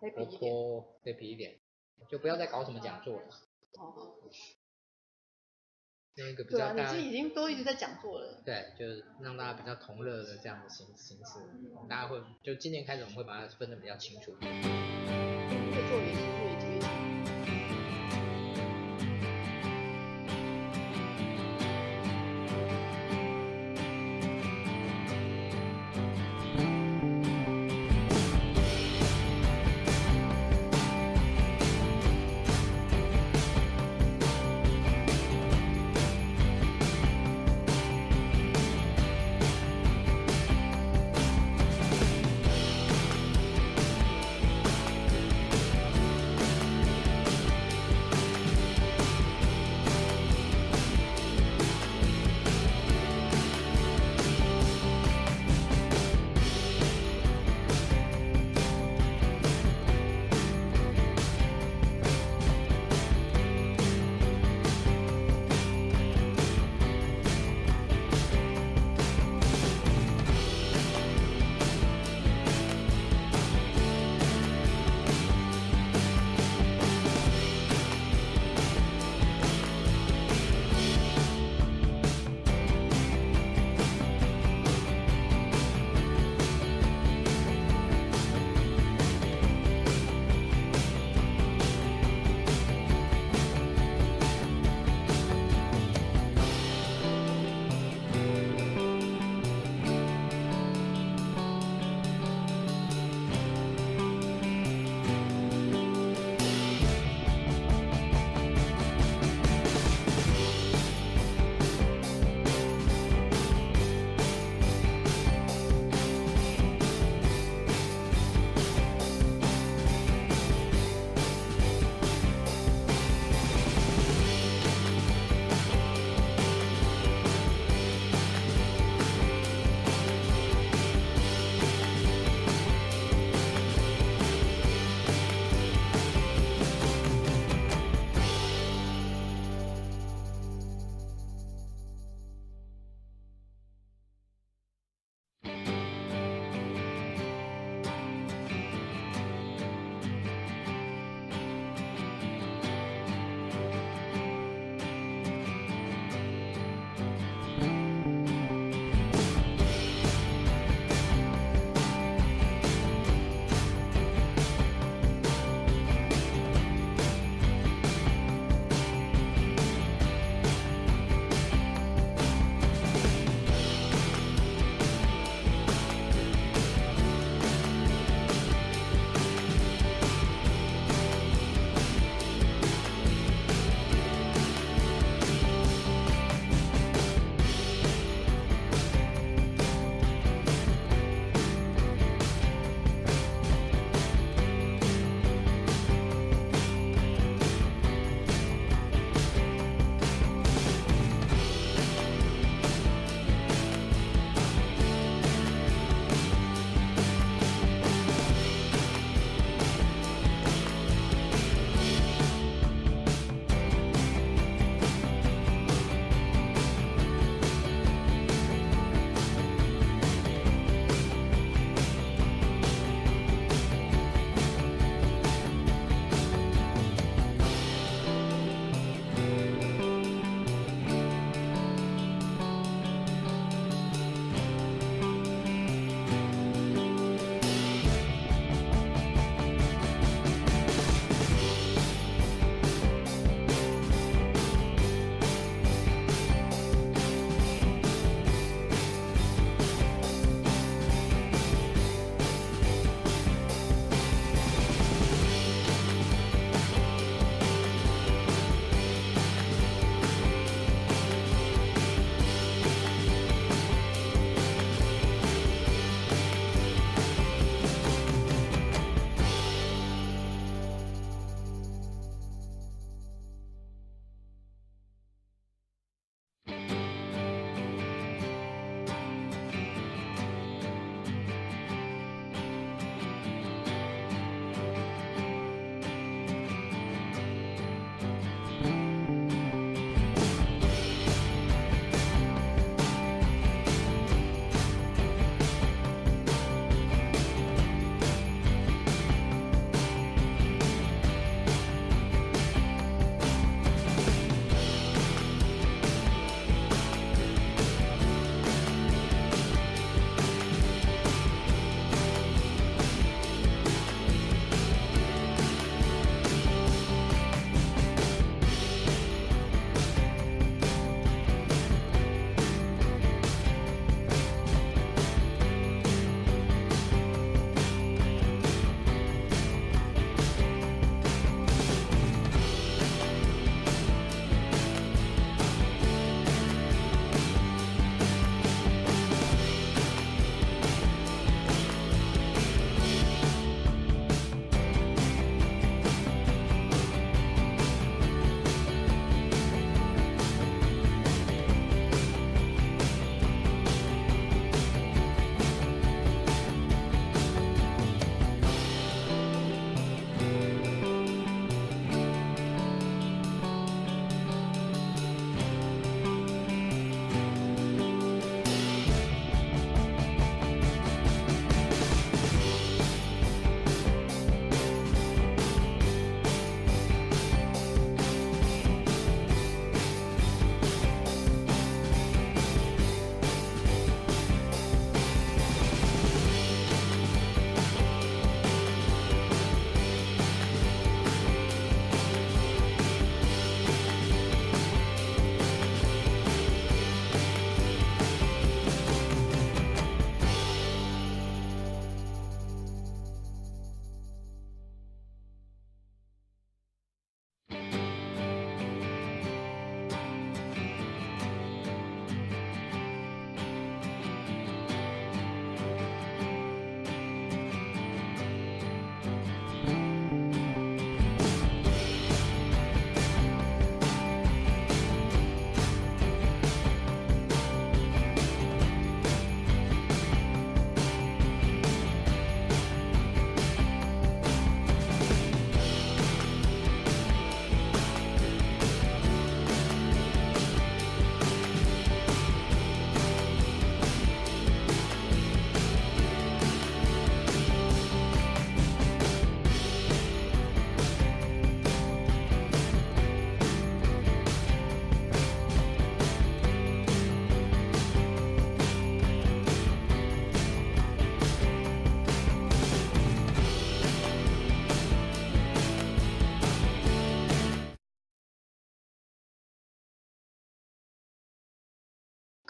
活泼、黑皮一点，就不要再搞什么讲座了。好好。那个比较大，对啊，你是已经都一直在讲座了。对，就是让大家比较同乐的这样的形形式，大家会就今年开始我们会把它分得比较清楚。越做越清楚。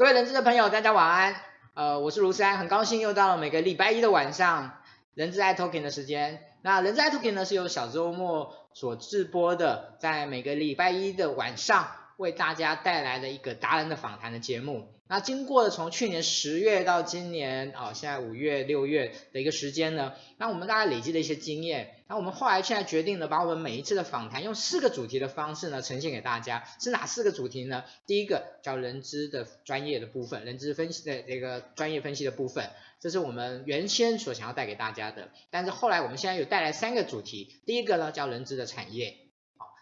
各位人资的朋友，大家晚安。呃，我是卢山，很高兴又到了每个礼拜一的晚上，人资爱 Talking 的时间。那人资爱 Talking 呢是由小周末所直播的，在每个礼拜一的晚上为大家带来的一个达人的访谈的节目。那经过了从去年十月到今年啊、哦，现在五月六月的一个时间呢，那我们大概累积了一些经验。那我们后来现在决定呢，把我们每一次的访谈用四个主题的方式呢呈现给大家。是哪四个主题呢？第一个叫人资的专业的部分，人资分析的这个专业分析的部分，这是我们原先所想要带给大家的。但是后来我们现在有带来三个主题，第一个呢叫人资的产业。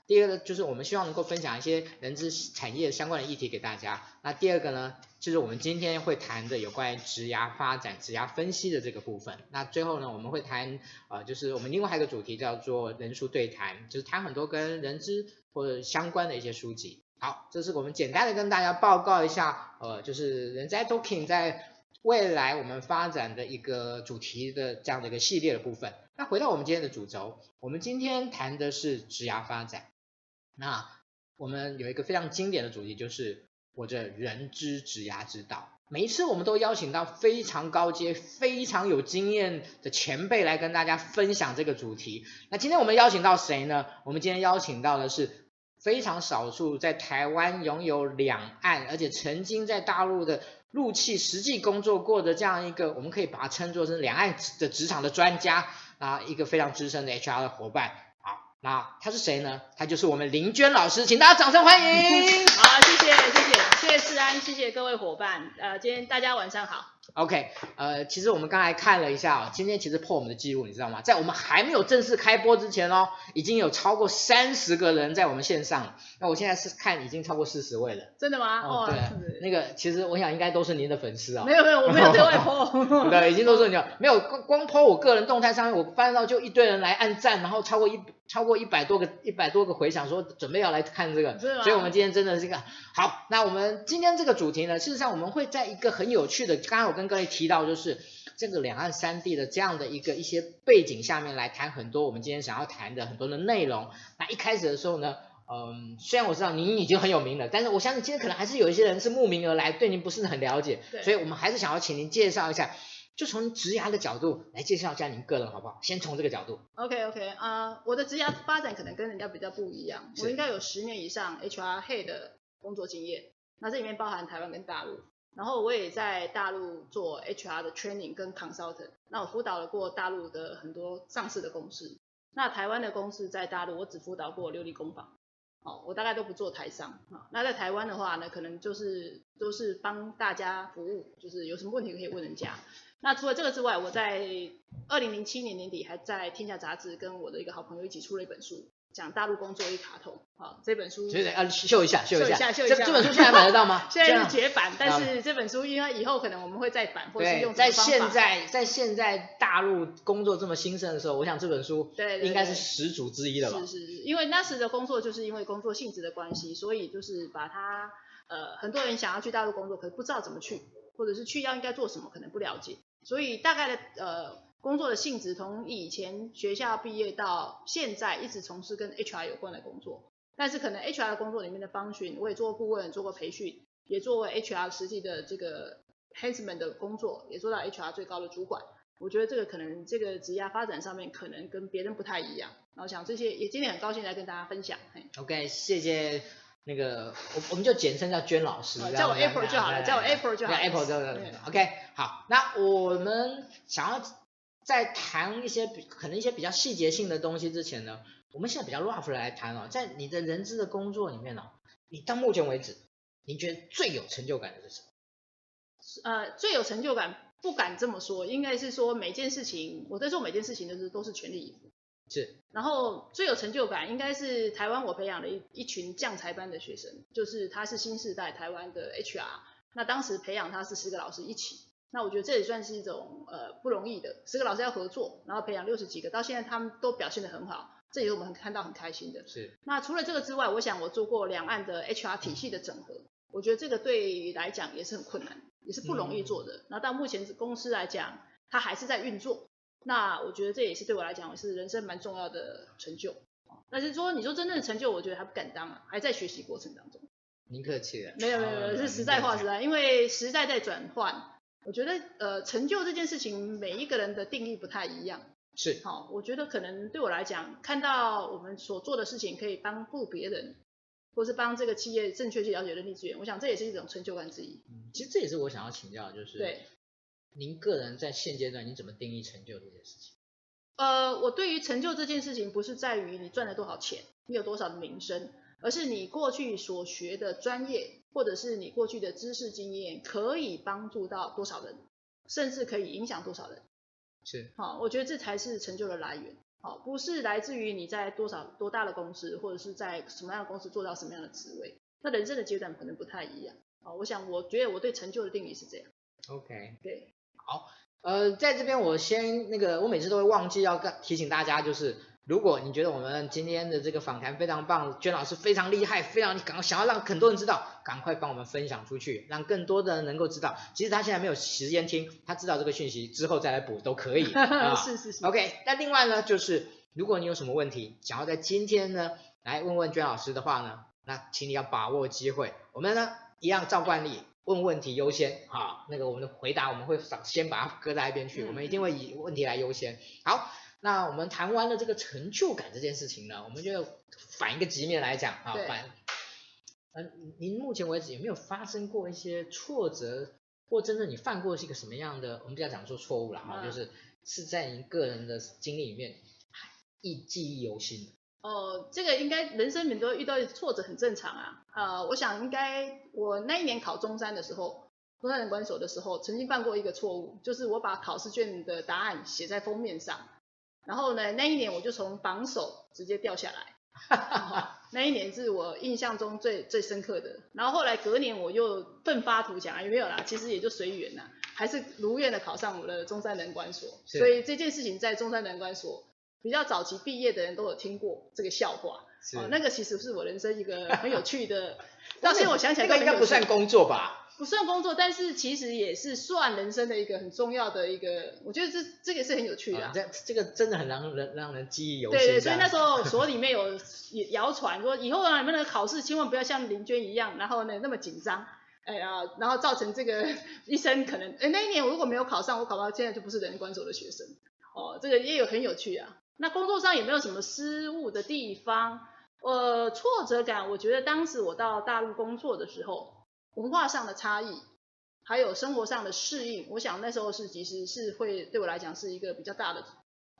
第二个就是我们希望能够分享一些人资产业相关的议题给大家。那第二个呢，就是我们今天会谈的有关于职涯发展、职涯分析的这个部分。那最后呢，我们会谈呃，就是我们另外一个主题叫做人书对谈，就是谈很多跟人资或者相关的一些书籍。好，这是我们简单的跟大家报告一下，呃，就是人在 Talking 在未来我们发展的一个主题的这样的一个系列的部分。那回到我们今天的主轴，我们今天谈的是职涯发展。那我们有一个非常经典的主题，就是我这人之职涯之道。每一次我们都邀请到非常高阶、非常有经验的前辈来跟大家分享这个主题。那今天我们邀请到谁呢？我们今天邀请到的是非常少数在台湾拥有两岸，而且曾经在大陆的陆气实际工作过的这样一个，我们可以把它称作是两岸的职场的专家啊，一个非常资深的 HR 的伙伴。那他是谁呢？他就是我们林娟老师，请大家掌声欢迎。好，谢谢，谢谢，谢谢世安，谢谢各位伙伴。呃，今天大家晚上好。OK，呃，其实我们刚才看了一下哦，今天其实破我们的记录，你知道吗？在我们还没有正式开播之前哦，已经有超过三十个人在我们线上了。那我现在是看已经超过四十位了。真的吗？哦，对，那个其实我想应该都是您的粉丝啊、哦。没有没有，我没有对外 po。对，已经都是你了。没有光光 po 我个人动态上面，我翻到就一堆人来按赞，然后超过一超过一百多个一百多个回响，说准备要来看这个。所以我们今天真的是一个好。那我们今天这个主题呢，事实上我们会在一个很有趣的，刚刚我跟各位提到，就是这个两岸三地的这样的一个一些背景下面来谈很多我们今天想要谈的很多的内容。那一开始的时候呢，嗯，虽然我知道您已经很有名了，但是我相信今天可能还是有一些人是慕名而来，对您不是很了解，所以我们还是想要请您介绍一下，就从职涯的角度来介绍一下您个人好不好？先从这个角度。OK OK 啊、uh，我的职涯发展可能跟人家比较不一样，我应该有十年以上 HR Head 的工作经验。那这里面包含台湾跟大陆，然后我也在大陆做 HR 的 training 跟 consultant。那我辅导了过大陆的很多上市的公司。那台湾的公司在大陆，我只辅导过流利工坊。哦，我大概都不做台商。那在台湾的话呢，可能就是都是帮大家服务，就是有什么问题可以问人家。那除了这个之外，我在二零零七年年底还在天下杂志跟我的一个好朋友一起出了一本书。讲大陆工作一卡通，好，这本书，呃，秀一下，秀一下，秀一下，这本书现在买得到吗？现在是绝版，但是这本书因为以后可能我们会再版，或是用在现在在现在大陆工作这么兴盛的时候，我想这本书对应该是始祖之一了吧？是是是，因为那时的工作就是因为工作性质的关系，所以就是把它呃很多人想要去大陆工作，可是不知道怎么去，或者是去要应该做什么，可能不了解，所以大概的呃。工作的性质从以前学校毕业到现在一直从事跟 HR 有关的工作，但是可能 HR 的工作里面的 function，我也做过顾问，做过培训，也做过 HR 实际的这个 handsman 的工作，也做到 HR 最高的主管。我觉得这个可能这个职业发展上面可能跟别人不太一样。然后想这些也今天很高兴来跟大家分享。OK，谢谢那个我我们就简称叫娟老师，叫我 Apple 就好了，叫我 Apple 就好了。，Apple 就好 OK，好，那我们想要。在谈一些比可能一些比较细节性的东西之前呢，我们现在比较 rough 来谈哦，在你的人资的工作里面呢，你到目前为止，你觉得最有成就感的是什么？呃，最有成就感不敢这么说，应该是说每件事情，我在做每件事情都是都是全力以赴。是。然后最有成就感应该是台湾我培养了一一群将才班的学生，就是他是新时代台湾的 HR，那当时培养他是十个老师一起。那我觉得这也算是一种呃不容易的，十个老师要合作，然后培养六十几个，到现在他们都表现得很好，这也是我们看到很开心的。是。那除了这个之外，我想我做过两岸的 HR 体系的整合，我觉得这个对来讲也是很困难，也是不容易做的。那、嗯、到目前公司来讲，它还是在运作，那我觉得这也是对我来讲是人生蛮重要的成就。但是说你说真正的成就，我觉得还不敢当啊，还在学习过程当中。您客气了。没有没有没有，是实在话实在，因为时代在转换。我觉得呃，成就这件事情，每一个人的定义不太一样。是。好，我觉得可能对我来讲，看到我们所做的事情可以帮助别人，或是帮这个企业正确去了解人力资源，我想这也是一种成就感之一。嗯，其实这也是我想要请教的，就是对您个人在现阶段你怎么定义成就这件事情？呃，我对于成就这件事情，不是在于你赚了多少钱，你有多少的名声，而是你过去所学的专业，或者是你过去的知识经验，可以帮助到多少人，甚至可以影响多少人。是，好，我觉得这才是成就的来源。好，不是来自于你在多少多大的公司，或者是在什么样的公司做到什么样的职位，那人生的阶段可能不太一样。好，我想我觉得我对成就的定义是这样。OK，对，好。呃，在这边我先那个，我每次都会忘记要提醒大家，就是如果你觉得我们今天的这个访谈非常棒，娟老师非常厉害，非常你赶想要让很多人知道，赶快帮我们分享出去，让更多的人能够知道。其实他现在没有时间听，他知道这个讯息之后再来补都可以。啊、是是是。OK，那另外呢，就是如果你有什么问题想要在今天呢来问问娟老师的话呢，那请你要把握机会，我们呢一样照惯例。问问题优先，啊，那个我们的回答我们会先把它搁在一边去，我们一定会以问题来优先。好，那我们谈完了这个成就感这件事情呢，我们就反一个局面来讲啊，反，呃，您目前为止有没有发生过一些挫折，或真正你犯过是一个什么样的？我们不要讲说错误了哈，就是是在您个人的经历里面，记记忆犹新的。哦，这个应该人生里面都遇到挫折，很正常啊。呃，我想应该我那一年考中山的时候，中山人管所的时候，曾经犯过一个错误，就是我把考试卷的答案写在封面上，然后呢，那一年我就从榜首直接掉下来。那一年是我印象中最最深刻的。然后后来隔年我又奋发图强，也没有啦，其实也就随缘啦，还是如愿的考上我的中山人管所。所以这件事情在中山人管所。比较早期毕业的人都有听过这个笑话，哦，那个其实是我人生一个 很有趣的，到现在我想起来，那个应该不算工作吧？不算工作，但是其实也是算人生的一个很重要的一个，我觉得这这个是很有趣的，啊。这这个真的很让人让人记忆犹新。对对，所以那时候所里面有 谣传说，以后啊你们的考试千万不要像林娟一样，然后呢那么紧张，哎呀，然后造成这个一生可能，哎那一年我如果没有考上，我考到现在就不是人管所的学生。哦，这个也有很有趣啊。那工作上有没有什么失误的地方？呃，挫折感，我觉得当时我到大陆工作的时候，文化上的差异，还有生活上的适应，我想那时候是其实是会对我来讲是一个比较大的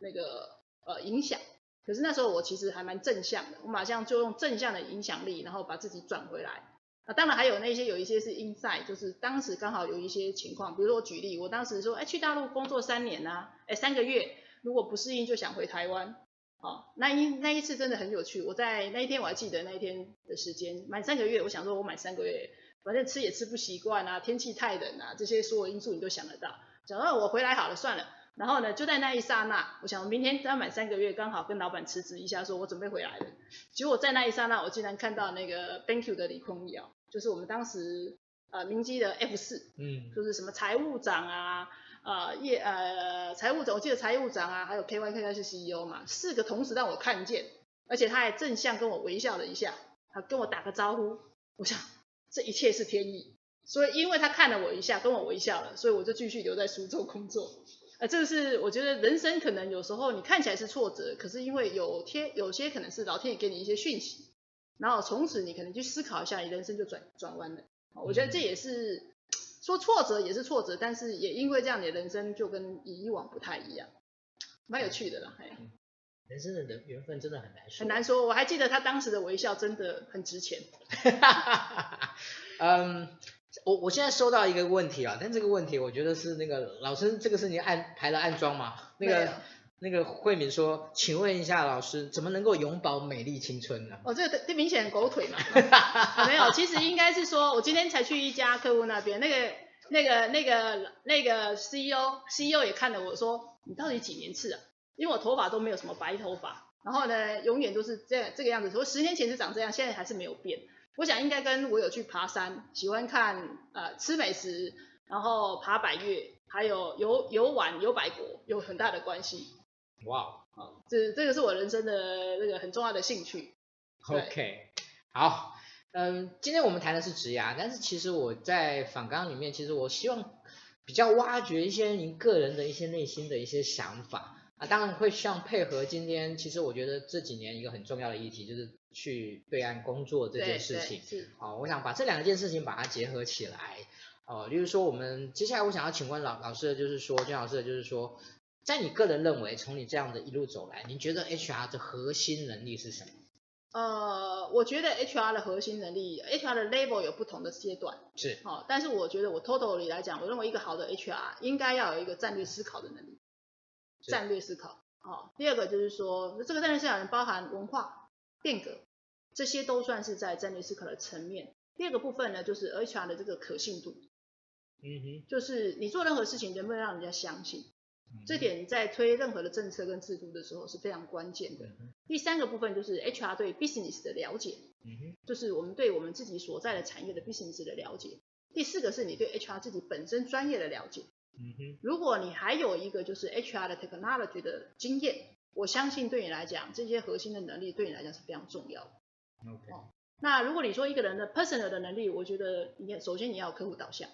那个呃影响。可是那时候我其实还蛮正向的，我马上就用正向的影响力，然后把自己转回来。啊，当然还有那些有一些是 inside，就是当时刚好有一些情况，比如说我举例，我当时说，哎，去大陆工作三年啊，哎，三个月。如果不适应就想回台湾，哦，那一那一次真的很有趣。我在那一天我还记得那一天的时间，满三个月，我想说我满三个月，反正吃也吃不习惯啊，天气太冷啊，这些所有因素你都想得到。想到我回来好了算了，然后呢就在那一刹那，我想明天要满三个月，刚好跟老板辞职一下，说我准备回来了。结果在那一刹那，我竟然看到那个 Banku 的李匡尧，就是我们当时呃明基的 F 四，嗯，就是什么财务长啊。呃，业呃财务总，我记得财务长啊，还有 KYK 他是 CEO 嘛，四个同时让我看见，而且他还正向跟我微笑了一下，他跟我打个招呼，我想这一切是天意，所以因为他看了我一下，跟我微笑了，所以我就继续留在苏州工作。呃，这个是我觉得人生可能有时候你看起来是挫折，可是因为有天有些可能是老天爷给你一些讯息，然后从此你可能去思考一下，你人生就转转弯了。我觉得这也是。说挫折也是挫折，但是也因为这样，你的人生就跟以往不太一样，蛮有趣的啦。嗯，人生的人缘分真的很难说，很难说。我还记得他当时的微笑真的很值钱。嗯，我我现在收到一个问题啊，但这个问题我觉得是那个老师，这个是你安排了暗装吗？那个。那个慧敏说，请问一下老师，怎么能够永葆美丽青春呢？哦，这个这明显狗腿嘛。没有，其实应该是说，我今天才去一家客户那边，那个那个那个那个 CEO CEO 也看了我说，你到底几年次啊？因为我头发都没有什么白头发，然后呢，永远都是这这个样子。说十年前是长这样，现在还是没有变。我想应该跟我有去爬山，喜欢看呃吃美食，然后爬百越，还有游游玩游百国有很大的关系。哇，好，这这个是我人生的那个很重要的兴趣。OK，好，嗯，今天我们谈的是职涯，但是其实我在访纲里面，其实我希望比较挖掘一些您个人的一些内心的一些想法。啊，当然会像配合今天，其实我觉得这几年一个很重要的议题就是去对岸工作这件事情，好，我想把这两件事情把它结合起来，哦，例如说我们接下来我想要请问老老师的就是说，娟老师的就是说，在你个人认为，从你这样的一路走来，你觉得 HR 的核心能力是什么？呃，我觉得 HR 的核心能力，HR 的 level 有不同的阶段，是，好、哦，但是我觉得我 totally 来讲，我认为一个好的 HR 应该要有一个战略思考的能力，战略思考，哦，第二个就是说，这个战略思考能包含文化变革，这些都算是在战略思考的层面。第二个部分呢，就是 HR 的这个可信度，嗯哼，就是你做任何事情能不能让人家相信。这点在推任何的政策跟制度的时候是非常关键的。第三个部分就是 HR 对 business 的了解，就是我们对我们自己所在的产业的 business 的了解。第四个是你对 HR 自己本身专业的了解。如果你还有一个就是 HR 的 technology 的经验，我相信对你来讲这些核心的能力对你来讲是非常重要的。OK。那如果你说一个人的 personal 的能力，我觉得你首先你要有客户导向。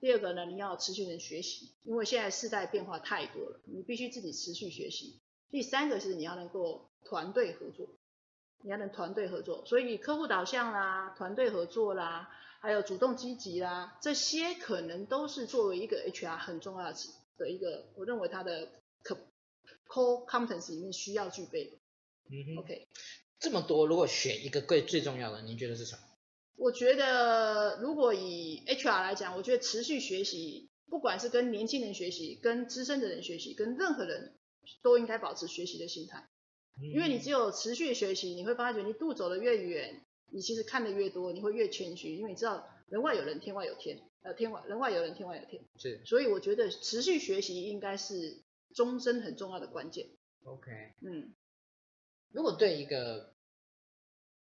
第二个呢，你要持续的学习，因为现在世代变化太多了，你必须自己持续学习。第三个是你要能够团队合作，你要能团队合作，所以你客户导向啦、团队合作啦，还有主动积极啦，这些可能都是作为一个 HR 很重要的一个，我认为它的可 core competence 里面需要具备的。嗯哼。OK，这么多，如果选一个最最重要的，您觉得是什么？我觉得，如果以 HR 来讲，我觉得持续学习，不管是跟年轻人学习、跟资深的人学习、跟任何人都应该保持学习的心态。因为你只有持续学习，你会发觉你路走得越远，你其实看得越多，你会越谦虚，因为你知道人外有人，天外有天，呃，天外人外有人，天外有天。是。所以我觉得持续学习应该是终身很重要的关键。OK。嗯。如果对一个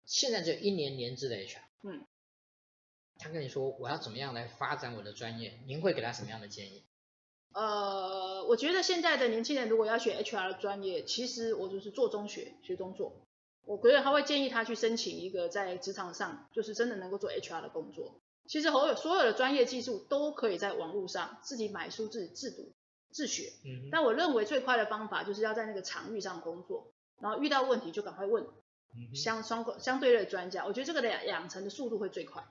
现在只有一年年资的 HR，嗯，他跟你说我要怎么样来发展我的专业，您会给他什么样的建议？呃，我觉得现在的年轻人如果要学 HR 的专业，其实我就是做中学，学中做。我觉得他会建议他去申请一个在职场上就是真的能够做 HR 的工作。其实所有所有的专业技术都可以在网络上自己买书自己自读自学。嗯。但我认为最快的方法就是要在那个场域上工作，然后遇到问题就赶快问。相双相对的专家，我觉得这个的养成的速度会最快。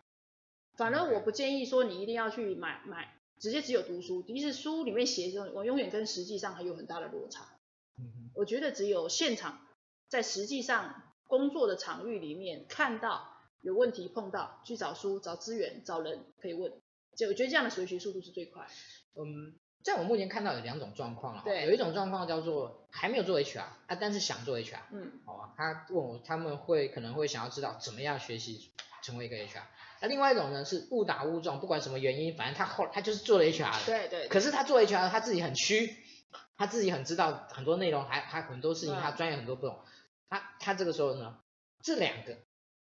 反而我不建议说你一定要去买买，直接只有读书，第一是书里面写的，我永远跟实际上还有很大的落差。我觉得只有现场在实际上工作的场域里面看到有问题碰到，去找书、找资源、找人可以问，就我觉得这样的学习速度是最快。嗯。在我目前看到有两种状况啊，对，有一种状况叫做还没有做 HR 啊，但是想做 HR，嗯，好啊，他问我他们会可能会想要知道怎么样学习成为一个 HR，那另外一种呢是误打误撞，不管什么原因，反正他后他就是做了 HR 了，对对，可是他做 HR 他自己很虚，他自己很知道很多内容，还还很多事情他专业很多不懂，他他这个时候呢，这两个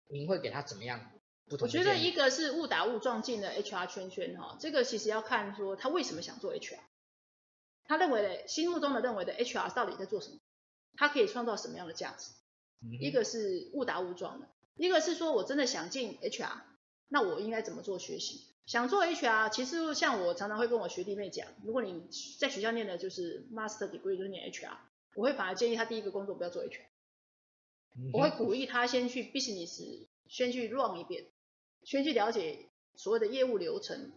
您会给他怎么样不同？我觉得一个是误打误撞进了 HR 圈圈哈，这个其实要看说他为什么想做 HR。他认为的，心目中的认为的 HR 到底在做什么？他可以创造什么样的价值？一个是误打误撞的，一个是说我真的想进 HR，那我应该怎么做学习？想做 HR，其实像我常常会跟我学弟妹讲，如果你在学校念的就是 Master Degree 就是念 HR，我会反而建议他第一个工作不要做 HR，我会鼓励他先去 Business，先去 run 一遍，先去了解所谓的业务流程，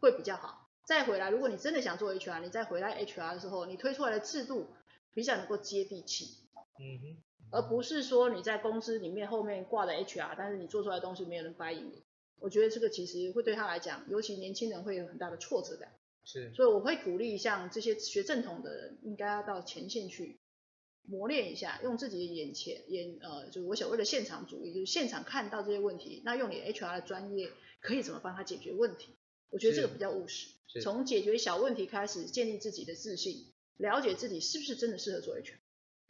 会比较好。再回来，如果你真的想做 HR，你再回来 HR 的时候，你推出来的制度比较能够接地气，嗯哼，而不是说你在公司里面后面挂的 HR，但是你做出来的东西没有人 buy in。我觉得这个其实会对他来讲，尤其年轻人会有很大的挫折感。是，所以我会鼓励像这些学正统的人，应该要到前线去磨练一下，用自己的眼前眼呃，就是我所谓的现场主义，就是现场看到这些问题，那用你 HR 的专业可以怎么帮他解决问题？我觉得这个比较务实。从解决小问题开始，建立自己的自信，了解自己是不是真的适合做 HR。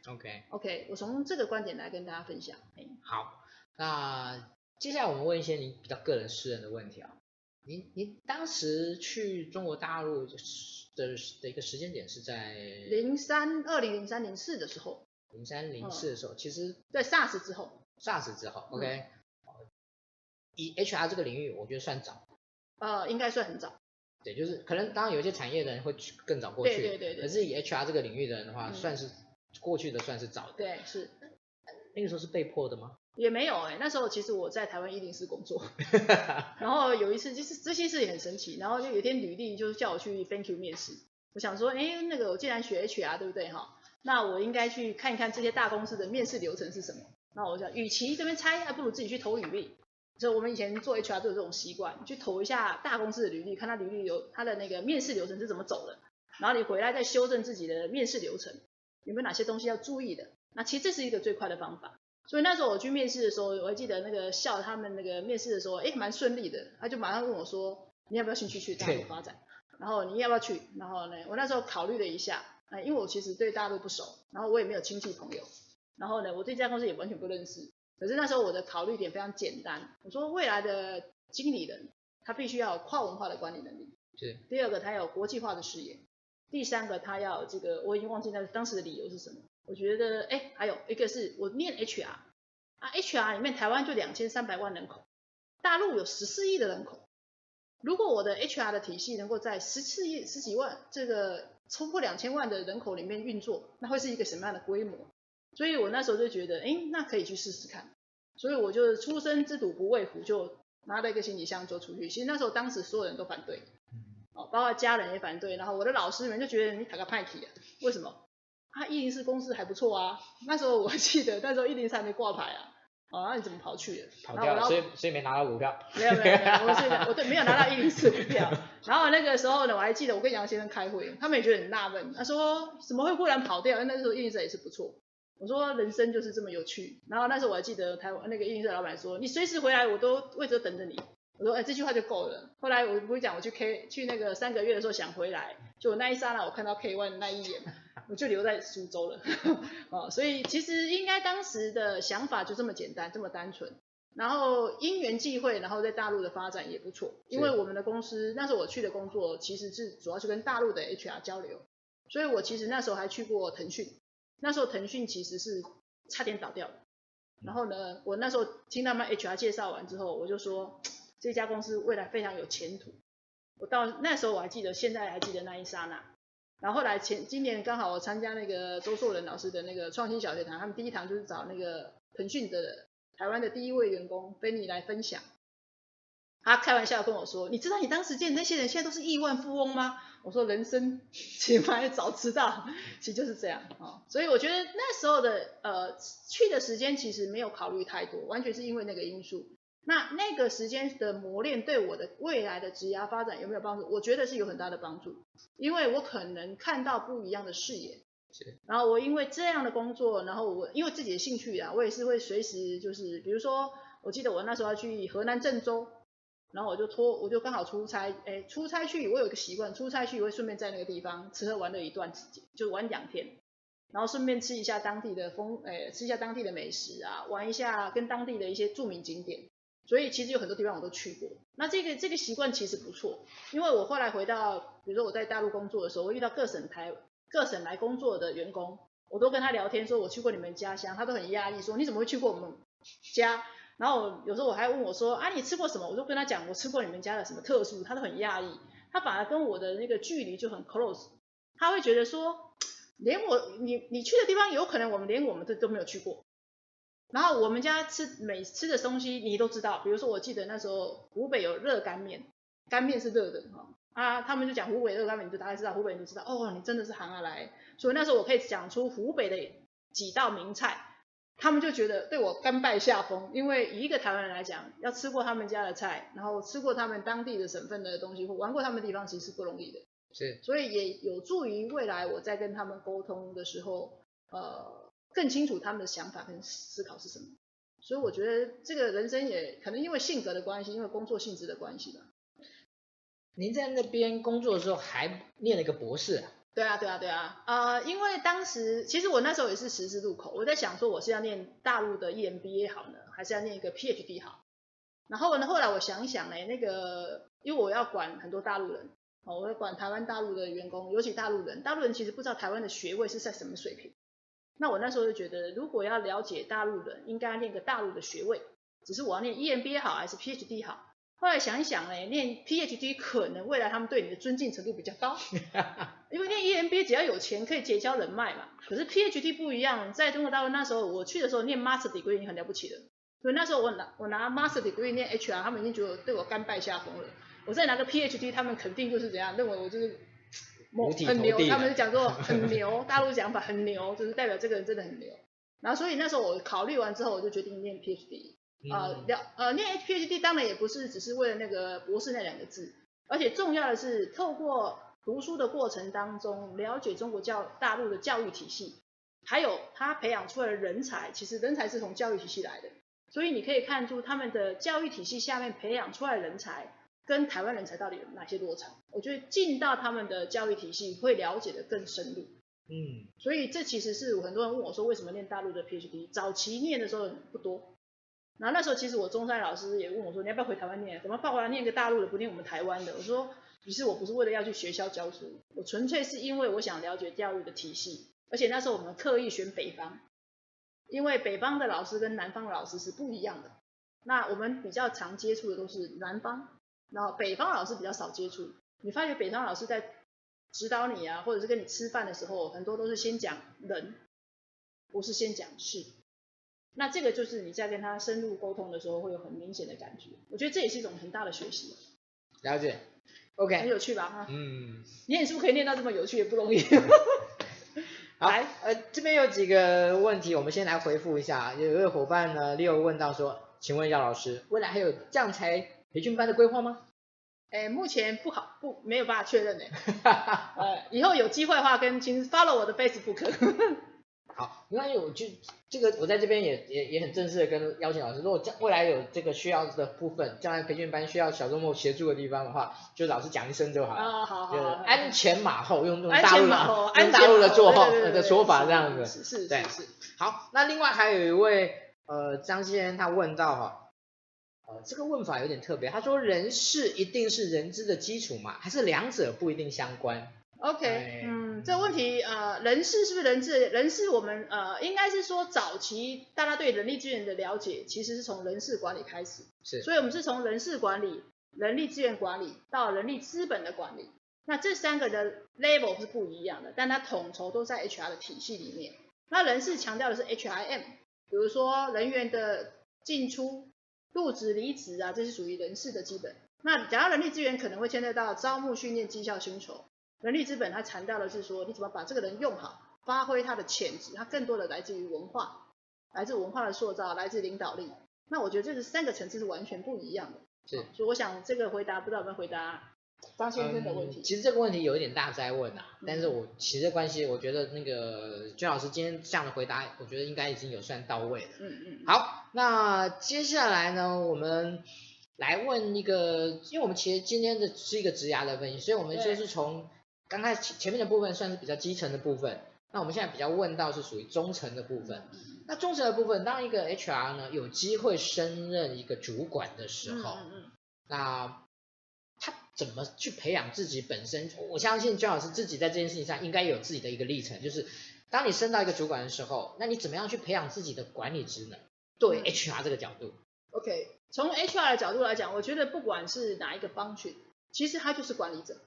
OK OK，我从这个观点来跟大家分享。好，那接下来我们问一些您比较个人私人的问题啊。您您当时去中国大陆的的一个时间点是在零三二零零三零四的时候。零三零四的时候，嗯、其实在 SARS 之后。SARS 之后，OK、嗯。以 HR 这个领域，我觉得算早。呃，应该算很早。对，就是可能当然有一些产业的人会去更早过去，对对对对。可是以 HR 这个领域的人的话，嗯、算是过去的算是早的。对，是。那个时候是被迫的吗？也没有哎、欸，那时候其实我在台湾一零四工作，然后有一次就是这些事也很神奇，然后就有一天履历就叫我去 Thank You 面试，我想说，哎，那个我既然学 HR 对不对哈，那我应该去看一看这些大公司的面试流程是什么。那我想，与其这边猜，还不如自己去投履历。所以我们以前做 HR 都有这种习惯，去投一下大公司的履历，看他履历有他的那个面试流程是怎么走的，然后你回来再修正自己的面试流程，有没有哪些东西要注意的？那其实这是一个最快的方法。所以那时候我去面试的时候，我还记得那个笑他们那个面试的时候，哎，蛮顺利的。他就马上问我说，你要不要兴趣去大陆发展？然后你要不要去？然后呢，我那时候考虑了一下，哎，因为我其实对大陆不熟，然后我也没有亲戚朋友，然后呢，我对这家公司也完全不认识。可是那时候我的考虑点非常简单，我说未来的经理人他必须要有跨文化的管理能力，是。第二个他要有国际化的视野，第三个他要有这个我已经忘记那当时的理由是什么。我觉得，哎，还有一个是我念 HR，啊，HR 里面台湾就两千三百万人口，大陆有十四亿的人口，如果我的 HR 的体系能够在十四亿十几万这个超过两千万的人口里面运作，那会是一个什么样的规模？所以我那时候就觉得，哎，那可以去试试看。所以我就初生之犊不畏虎，就拿了一个行李箱就出去。其实那时候当时所有人都反对，哦，包括家人也反对，然后我的老师们就觉得你打个派题啊，为什么？他一零四公司还不错啊，那时候我记得那时候一零四还没挂牌啊，哦，那你怎么跑去了？跑掉了，所以所以没拿到股票。没有没有没有，我是我对没有拿到一零四股票。然后那个时候呢，我还记得我跟杨先生开会，他们也觉得很纳闷，他说怎么会忽然跑掉？那时候一零四也是不错。我说人生就是这么有趣。然后那时候我还记得台湾那个一零四老板说，你随时回来，我都位置等着你。我说哎，这句话就够了。后来我不会讲，我去 K 去那个三个月的时候想回来，就那一刹那我看到 K One 的那一眼。我就留在苏州了，哦，所以其实应该当时的想法就这么简单，这么单纯。然后因缘际会，然后在大陆的发展也不错，因为我们的公司那时候我去的工作其实是主要是跟大陆的 HR 交流，所以我其实那时候还去过腾讯，那时候腾讯其实是差点倒掉。然后呢，我那时候听他们 HR 介绍完之后，我就说这家公司未来非常有前途。我到那时候我还记得，现在还记得那一刹那。然后后来前今年刚好我参加那个周硕仁老师的那个创新小学堂，他们第一堂就是找那个腾讯的台湾的第一位员工芬妮来分享。他开玩笑跟我说：“你知道你当时见那些人现在都是亿万富翁吗？”我说：“人生 起码早知道，其实就是这样啊。哦”所以我觉得那时候的呃去的时间其实没有考虑太多，完全是因为那个因素。那那个时间的磨练对我的未来的职涯发展有没有帮助？我觉得是有很大的帮助，因为我可能看到不一样的视野。是。然后我因为这样的工作，然后我因为自己的兴趣啊，我也是会随时就是，比如说，我记得我那时候要去河南郑州，然后我就拖，我就刚好出差，哎，出差去，我有一个习惯，出差去我会顺便在那个地方吃喝玩乐一段时间，就玩两天，然后顺便吃一下当地的风，哎，吃一下当地的美食啊，玩一下跟当地的一些著名景点。所以其实有很多地方我都去过，那这个这个习惯其实不错，因为我后来回到，比如说我在大陆工作的时候，我遇到各省台各省来工作的员工，我都跟他聊天，说我去过你们家乡，他都很讶异，说你怎么会去过我们家？然后有时候我还问我说，啊你吃过什么？我就跟他讲我吃过你们家的什么特殊，他都很讶异，他反而跟我的那个距离就很 close，他会觉得说，连我你你去的地方有可能我们连我们都都没有去过。然后我们家吃每吃的东西你都知道，比如说我记得那时候湖北有热干面，干面是热的哈啊，他们就讲湖北热干面，你就大概知道湖北，你就知道哦，你真的是行啊来，所以那时候我可以讲出湖北的几道名菜，他们就觉得对我甘拜下风，因为以一个台湾人来讲，要吃过他们家的菜，然后吃过他们当地的省份的东西，或玩过他们的地方，其实是不容易的，是，所以也有助于未来我在跟他们沟通的时候，呃。更清楚他们的想法跟思考是什么，所以我觉得这个人生也可能因为性格的关系，因为工作性质的关系吧。您在那边工作的时候还念了一个博士啊？对啊，对啊，对啊，呃，因为当时其实我那时候也是十字路口，我在想说我是要念大陆的 EMBA 好呢，还是要念一个 PhD 好？然后呢，后来我想一想呢，那个因为我要管很多大陆人，哦，我要管台湾大陆的员工，尤其大陆人，大陆人其实不知道台湾的学位是在什么水平。那我那时候就觉得，如果要了解大陆人，应该念个大陆的学位，只是我要念 EMBA 好还是 PhD 好？后来想一想呢，念 PhD 可能未来他们对你的尊敬程度比较高，因为念 EMBA 只要有钱可以结交人脉嘛。可是 PhD 不一样，在中国大陆那时候我去的时候念 Master Degree 已经很了不起了，所以那时候我拿我拿 Master Degree 念 HR，他们已经觉得对我甘拜下风了。我再拿个 PhD，他们肯定就是怎样认为我就是很牛，他们就讲说 很牛，大陆讲法很牛，就是代表这个人真的很牛。然后所以那时候我考虑完之后，我就决定念 PhD。呃，了呃，念 PhD 当然也不是只是为了那个博士那两个字，而且重要的是透过读书的过程当中，了解中国教大陆的教育体系，还有他培养出来的人才，其实人才是从教育体系来的，所以你可以看出他们的教育体系下面培养出来的人才，跟台湾人才到底有哪些落差。我觉得进到他们的教育体系会了解的更深入。嗯，所以这其实是很多人问我说，为什么念大陆的 PhD，早期念的时候不多。然后那时候其实我中山老师也问我说，你要不要回台湾念？怎么放回来念个大陆的，不念我们台湾的？我说，其实我不是为了要去学校教书，我纯粹是因为我想了解教育的体系。而且那时候我们刻意选北方，因为北方的老师跟南方的老师是不一样的。那我们比较常接触的都是南方，然后北方老师比较少接触。你发觉北方老师在指导你啊，或者是跟你吃饭的时候，很多都是先讲人，不是先讲事。那这个就是你在跟他深入沟通的时候，会有很明显的感觉。我觉得这也是一种很大的学习。了解，OK，很有趣吧？哈，嗯，念书可以念到这么有趣，也不容易。好，来，呃，这边有几个问题，我们先来回复一下。有一位伙伴呢，Leo 问到说，请问姚老师，未来还有将才培训班的规划吗？哎，目前不好，不没有办法确认呢。呃，以后有机会的话，跟请 follow 我的 Facebook。好，没关系我就这个，我在这边也也也很正式的跟邀请老师，如果将未来有这个需要的部分，将来培训班需要小周末协助的地方的话，就老师讲一声就好了。啊，好好好。鞍前马后，用用大陆的用大陆的做后的说法这样子。是是对是。好，那另外还有一位呃张先生他问到哈，呃这个问法有点特别，他说人事一定是人资的基础嘛？还是两者不一定相关？OK，嗯，这个问题，呃，人事是不是人事？人事我们，呃，应该是说早期大家对人力资源的了解，其实是从人事管理开始。是。所以我们是从人事管理、人力资源管理到人力资本的管理，那这三个的 level 是不一样的，但它统筹都在 HR 的体系里面。那人事强调的是 HRM，比如说人员的进出、入职、离职啊，这是属于人事的基本。那讲到人力资源，可能会牵涉到招募、训练、绩效、薪酬。人力资本它强调的是说，你怎么把这个人用好，发挥他的潜质，它更多的来自于文化，来自文化的塑造，来自领导力。那我觉得这是三个层次是完全不一样的。是，所以我想这个回答不知道有没有回答张先生的问题。嗯，其实这个问题有一点大灾问啊，但是我其实关系，我觉得那个娟老师今天这样的回答，我觉得应该已经有算到位了。嗯嗯。好，那接下来呢，我们来问一个，因为我们其实今天的是一个职涯的分析，所以我们就是从。刚开始前面的部分算是比较基层的部分，那我们现在比较问到是属于中层的部分。那中层的部分，当一个 HR 呢有机会升任一个主管的时候，嗯嗯，那他怎么去培养自己本身？我相信姜老师自己在这件事情上应该有自己的一个历程，就是当你升到一个主管的时候，那你怎么样去培养自己的管理职能？对 HR 这个角度。OK，从 HR 的角度来讲，我觉得不管是哪一个方群，其实他就是管理者。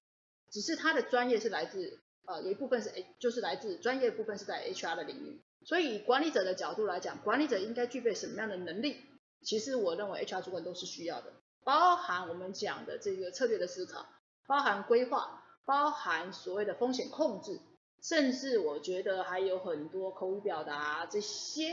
只是他的专业是来自，呃，有一部分是 A，就是来自专业部分是在 HR 的领域。所以以管理者的角度来讲，管理者应该具备什么样的能力？其实我认为 HR 主管都是需要的，包含我们讲的这个策略的思考，包含规划，包含所谓的风险控制，甚至我觉得还有很多口语表达这些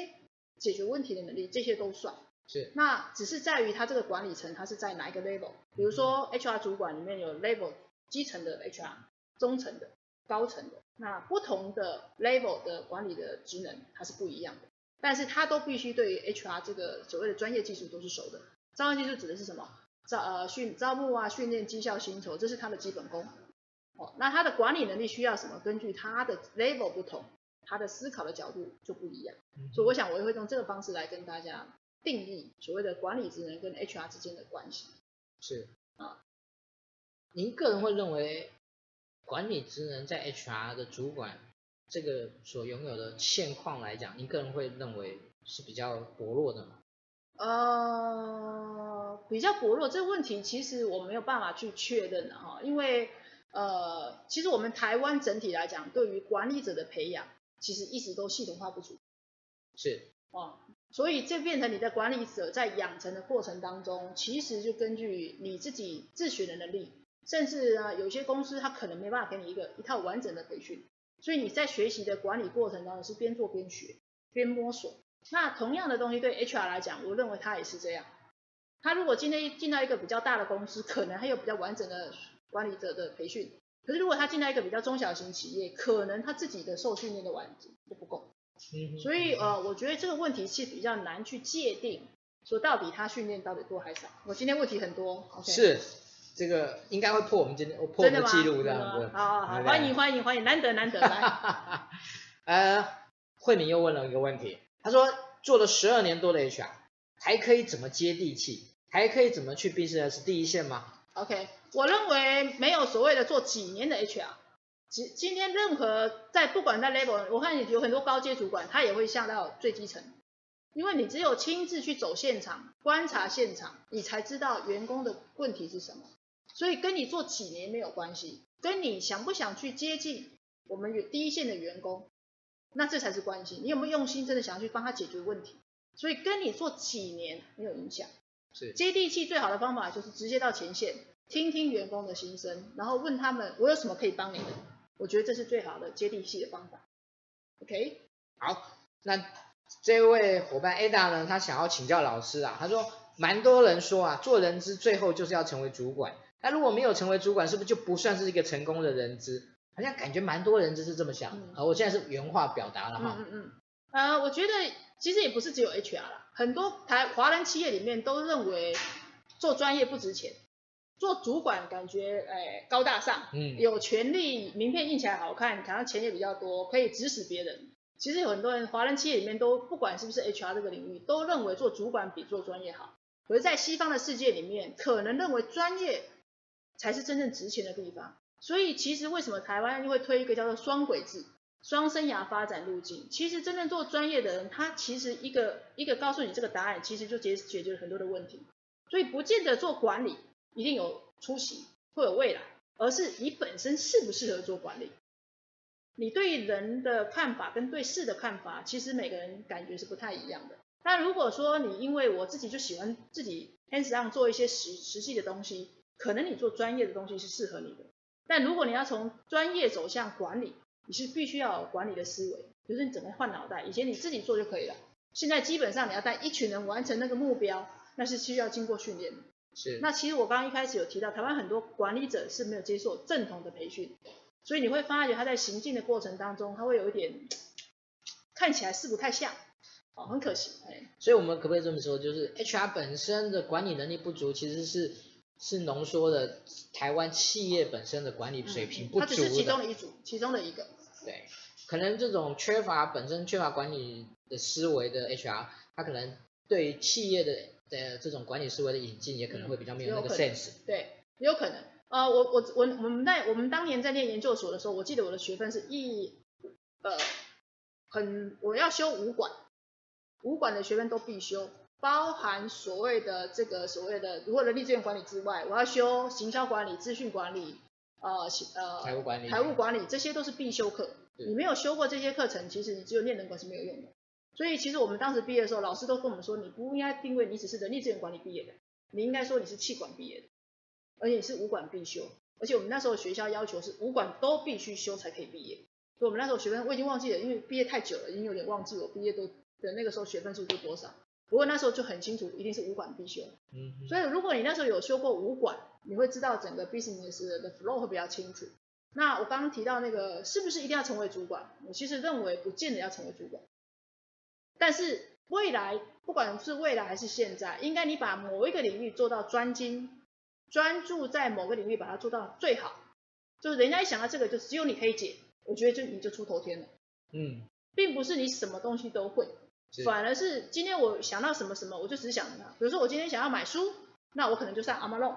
解决问题的能力，这些都算。是。那只是在于他这个管理层他是在哪一个 level？比如说 HR 主管里面有 level。基层的 HR、中层的、高层的，那不同的 level 的管理的职能，它是不一样的，但是它都必须对于 HR 这个所谓的专业技术都是熟的。专业技术指的是什么？招呃训招募啊、训练、绩效、薪酬，这是他的基本功。哦，那他的管理能力需要什么？根据他的 level 不同，他的思考的角度就不一样。嗯、所以我想我也会用这个方式来跟大家定义所谓的管理职能跟 HR 之间的关系。是啊。您个人会认为管理职能在 HR 的主管这个所拥有的现况来讲，您个人会认为是比较薄弱的吗？呃，比较薄弱，这个问题其实我没有办法去确认的哈，因为呃，其实我们台湾整体来讲，对于管理者的培养，其实一直都系统化不足。是。哦，所以这变成你的管理者在养成的过程当中，其实就根据你自己自学的能力，甚至啊，有些公司他可能没办法给你一个一套完整的培训，所以你在学习的管理过程当中是边做边学，边摸索。那同样的东西对 HR 来讲，我认为他也是这样。他如果今天进到一个比较大的公司，可能还有比较完整的管理者的培训。可是如果他进到一个比较中小型企业，可能他自己的受训练的完整都不够。所以呃，我觉得这个问题是比较难去界定，说到底他训练到底多还少。我今天问题很多。，OK？、是，这个应该会破我们今天破我们记录这样子。好好好，欢迎欢迎欢迎，难得难得来。呃，慧敏又问了一个问题。他说做了十二年多的 HR，还可以怎么接地气？还可以怎么去 business 第一线吗？OK，我认为没有所谓的做几年的 HR。今今天任何在不管在 level，我看有很多高阶主管，他也会下到最基层，因为你只有亲自去走现场，观察现场，你才知道员工的问题是什么。所以跟你做几年没有关系，跟你想不想去接近我们第一线的员工。那这才是关系，你有没有用心真的想要去帮他解决问题？所以跟你做几年没有影响。是接地气最好的方法就是直接到前线，听听员工的心声，然后问他们我有什么可以帮你的。我觉得这是最好的接地气的方法。OK，好，那这位伙伴 Ada 呢，他想要请教老师啊，他说蛮多人说啊，做人资最后就是要成为主管，那如果没有成为主管，是不是就不算是一个成功的人资？好像感觉蛮多人就是这么想的，啊、嗯，我现在是原话表达了哈。嗯嗯嗯。呃，我觉得其实也不是只有 HR 啦，很多台华人企业里面都认为做专业不值钱，做主管感觉哎高大上，嗯，有权利，名片印起来好看，好像钱也比较多，可以指使别人。其实有很多人华人企业里面都不管是不是 HR 这个领域，都认为做主管比做专业好。可是，在西方的世界里面，可能认为专业才是真正值钱的地方。所以其实为什么台湾会推一个叫做双轨制、双生涯发展路径？其实真正做专业的人，他其实一个一个告诉你这个答案，其实就解解决了很多的问题。所以不见得做管理一定有出息，会有未来，而是你本身适不适合做管理。你对人的看法跟对事的看法，其实每个人感觉是不太一样的。但如果说你因为我自己就喜欢自己 hands on 做一些实实际的东西，可能你做专业的东西是适合你的。但如果你要从专业走向管理，你是必须要有管理的思维，就是你整个换脑袋。以前你自己做就可以了，现在基本上你要带一群人完成那个目标，那是需要经过训练的。是。那其实我刚刚一开始有提到，台湾很多管理者是没有接受正统的培训，所以你会发觉他在行进的过程当中，他会有一点看起来是不太像，哦，很可惜。哎，所以我们可不可以这么说，就是 HR 本身的管理能力不足，其实是。是浓缩的台湾企业本身的管理水平不足的，它只是其中的一组，其中的一个。对，可能这种缺乏本身缺乏管理的思维的 HR，他可能对于企业的的这种管理思维的引进，也可能会比较没有那个 sense。对，有可能。呃，我我我我们在我们当年在念研究所的时候，我记得我的学分是一呃很我要修武馆，武馆的学分都必修。包含所谓的这个所谓的，如果人力资源管理之外，我要修行销管理、资讯管理，呃呃，财务管理，财务管理这些都是必修课。你没有修过这些课程，其实你只有念人管是没有用的。所以其实我们当时毕业的时候，老师都跟我们说，你不应该定位你只是人力资源管理毕业的，你应该说你是气管毕业的，而且你是五管必修。而且我们那时候学校要求是五管都必须修才可以毕业。所以我们那时候学分我已经忘记了，因为毕业太久了，已经有点忘记我毕业都的那个时候学分数是多少。不过那时候就很清楚，一定是武馆必修。嗯，所以如果你那时候有修过武馆，你会知道整个 business 的 flow 会比较清楚。那我刚刚提到那个是不是一定要成为主管？我其实认为不见得要成为主管。但是未来不管是未来还是现在，应该你把某一个领域做到专精，专注在某个领域把它做到最好，就是人家一想到这个就只有你可以解，我觉得就你就出头天了。嗯，并不是你什么东西都会。反而是今天我想到什么什么，我就只想它。比如说我今天想要买书，那我可能就上 Amazon。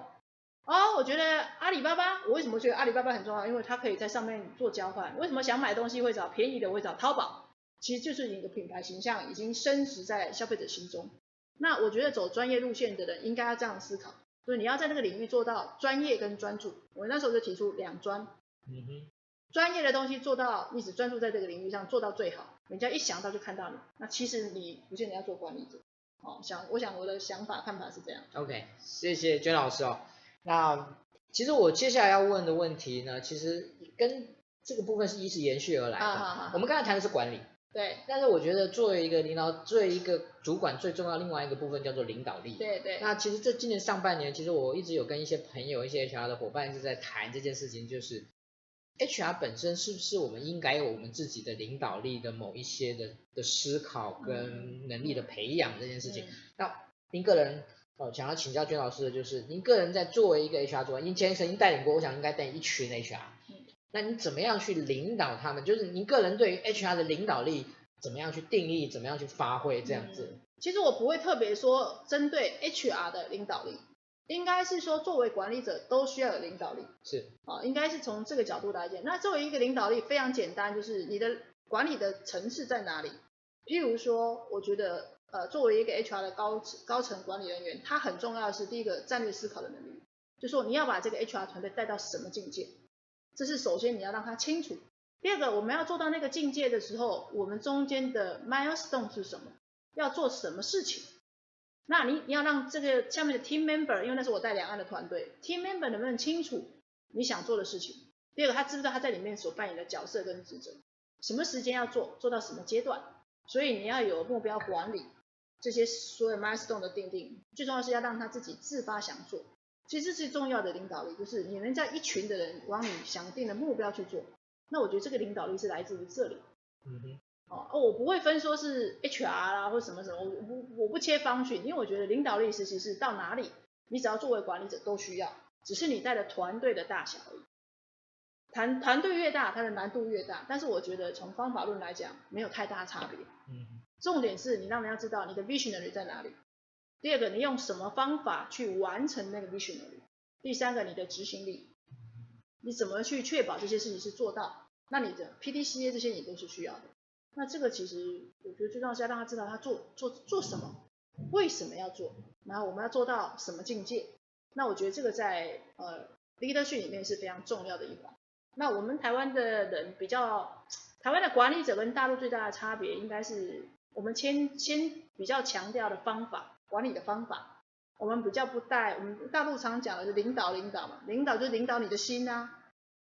哦，我觉得阿里巴巴，我为什么觉得阿里巴巴很重要？因为它可以在上面做交换。为什么想买东西会找便宜的，会找淘宝？其实就是你的品牌形象已经升值在消费者心中。那我觉得走专业路线的人应该要这样思考，就是你要在那个领域做到专业跟专注。我那时候就提出两专，嗯哼，专业的东西做到你只专注在这个领域上做到最好，人家一想到就看到你。那其实你不见得要做管理者。哦，想我想我的想法看法是这样。OK，谢谢娟老师哦。那其实我接下来要问的问题呢，其实跟这个部分是一直延续而来的。我们刚才谈的是管理。对。但是我觉得作为一个领导，作为一个主管，最重要另外一个部分叫做领导力。对对。那其实这今年上半年，其实我一直有跟一些朋友、一些 HR 的伙伴一直在谈这件事情，就是 HR 本身是不是我们应该有我们自己的领导力的某一些的的思考跟能力的培养这件事情。嗯、那您个人哦，想要请教娟老师的就是，您个人在作为一个 HR 主管，您以前曾经带领过，我想应该带一群 HR。那你怎么样去领导他们？就是您个人对于 HR 的领导力怎么样去定义？怎么样去发挥这样子？嗯，其实我不会特别说针对 HR 的领导力，应该是说作为管理者都需要有领导力。是啊，应该是从这个角度来讲。那作为一个领导力非常简单，就是你的管理的层次在哪里？譬如说，我觉得呃，作为一个 HR 的高高层管理人员，他很重要的是第一个战略思考的能力，就是说你要把这个 HR 团队带到什么境界。这是首先你要让他清楚。第二个，我们要做到那个境界的时候，我们中间的 milestone 是什么？要做什么事情？那你你要让这个下面的 team member，因为那是我带两岸的团队，team member 能不能清楚你想做的事情？第二个，他知不知道他在里面所扮演的角色跟职责？什么时间要做？做到什么阶段？所以你要有目标管理，这些所有 milestone 的定定，最重要是要让他自己自发想做。其实这是重要的领导力，就是你能在一群的人往你想定的目标去做。那我觉得这个领导力是来自于这里。嗯。哦，我不会分说是 HR 啦或什么什么，我不我不切方群，因为我觉得领导力实习是到哪里，你只要作为管理者都需要，只是你带的团队的大小而已。团团队越大，它的难度越大，但是我觉得从方法论来讲，没有太大差别。嗯。重点是你让人家知道你的 visionary 在哪里。第二个，你用什么方法去完成那个 visionary？第三个，你的执行力，你怎么去确保这些事情是做到？那你的 PDCA 这些你都是需要的。那这个其实我觉得最重要是要让他知道他做做做什么，为什么要做，然后我们要做到什么境界。那我觉得这个在呃 leadership 里面是非常重要的一环。那我们台湾的人比较，台湾的管理者跟大陆最大的差别应该是我们先先比较强调的方法。管理的方法，我们比较不带，我们大陆常讲的是领导领导嘛，领导就是领导你的心啊，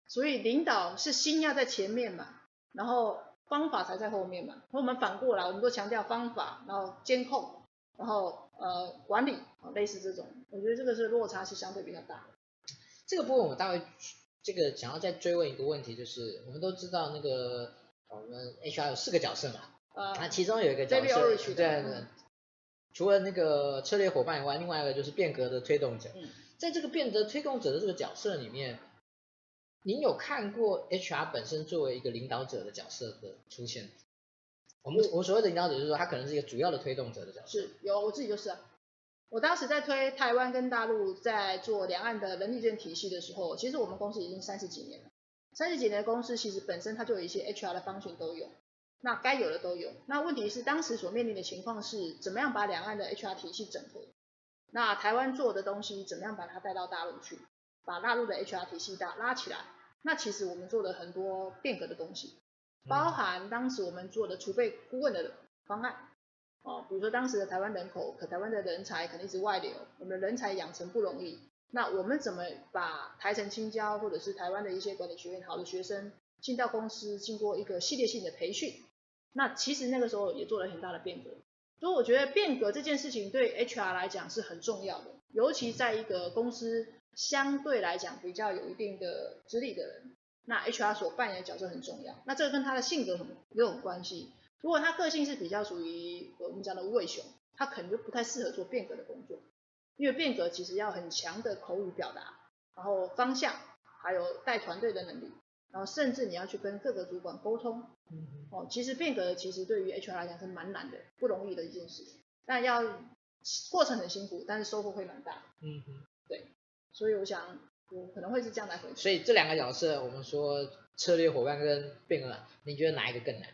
所以领导是心要在前面嘛，然后方法才在后面嘛。和我们反过来，我们都强调方法，然后监控，然后呃管理，类似这种，我觉得这个是落差是相对比较大的。这个部分我大概这个想要再追问一个问题，就是我们都知道那个我们 HR 有四个角色嘛，啊、呃，其中有一个角色，对对。嗯除了那个策略伙伴以外，另外一个就是变革的推动者。嗯，在这个变革推动者的这个角色里面，您有看过 HR 本身作为一个领导者的角色的出现？我们我所谓的领导者就是说，他可能是一个主要的推动者的角色。是有，我自己就是啊。我当时在推台湾跟大陆在做两岸的人力资源体系的时候，其实我们公司已经三十几年了。三十几年的公司其实本身它就有一些 HR 的方向都有。那该有的都有。那问题是当时所面临的情况是，怎么样把两岸的 HR 体系整合？那台湾做的东西，怎么样把它带到大陆去？把大陆的 HR 体系大拉起来。那其实我们做了很多变革的东西，包含当时我们做的储备顾问的方案。哦，比如说当时的台湾人口，可台湾的人才肯定是外流，我们的人才养成不容易。那我们怎么把台城青交或者是台湾的一些管理学院好的学生进到公司，经过一个系列性的培训？那其实那个时候也做了很大的变革，所以我觉得变革这件事情对 HR 来讲是很重要的，尤其在一个公司相对来讲比较有一定的资历的人，那 HR 所扮演的角色很重要。那这个跟他的性格很也有关系。如果他个性是比较属于我们讲的无尾熊，他可能就不太适合做变革的工作，因为变革其实要很强的口语表达，然后方向，还有带团队的能力。然后甚至你要去跟各个主管沟通，哦，其实变革其实对于 HR 来讲是蛮难的，不容易的一件事。但要过程很辛苦，但是收获会蛮大。嗯哼，对，所以我想我可能会是这样来回答。所以这两个角色，我们说策略伙伴跟变革，你觉得哪一个更难？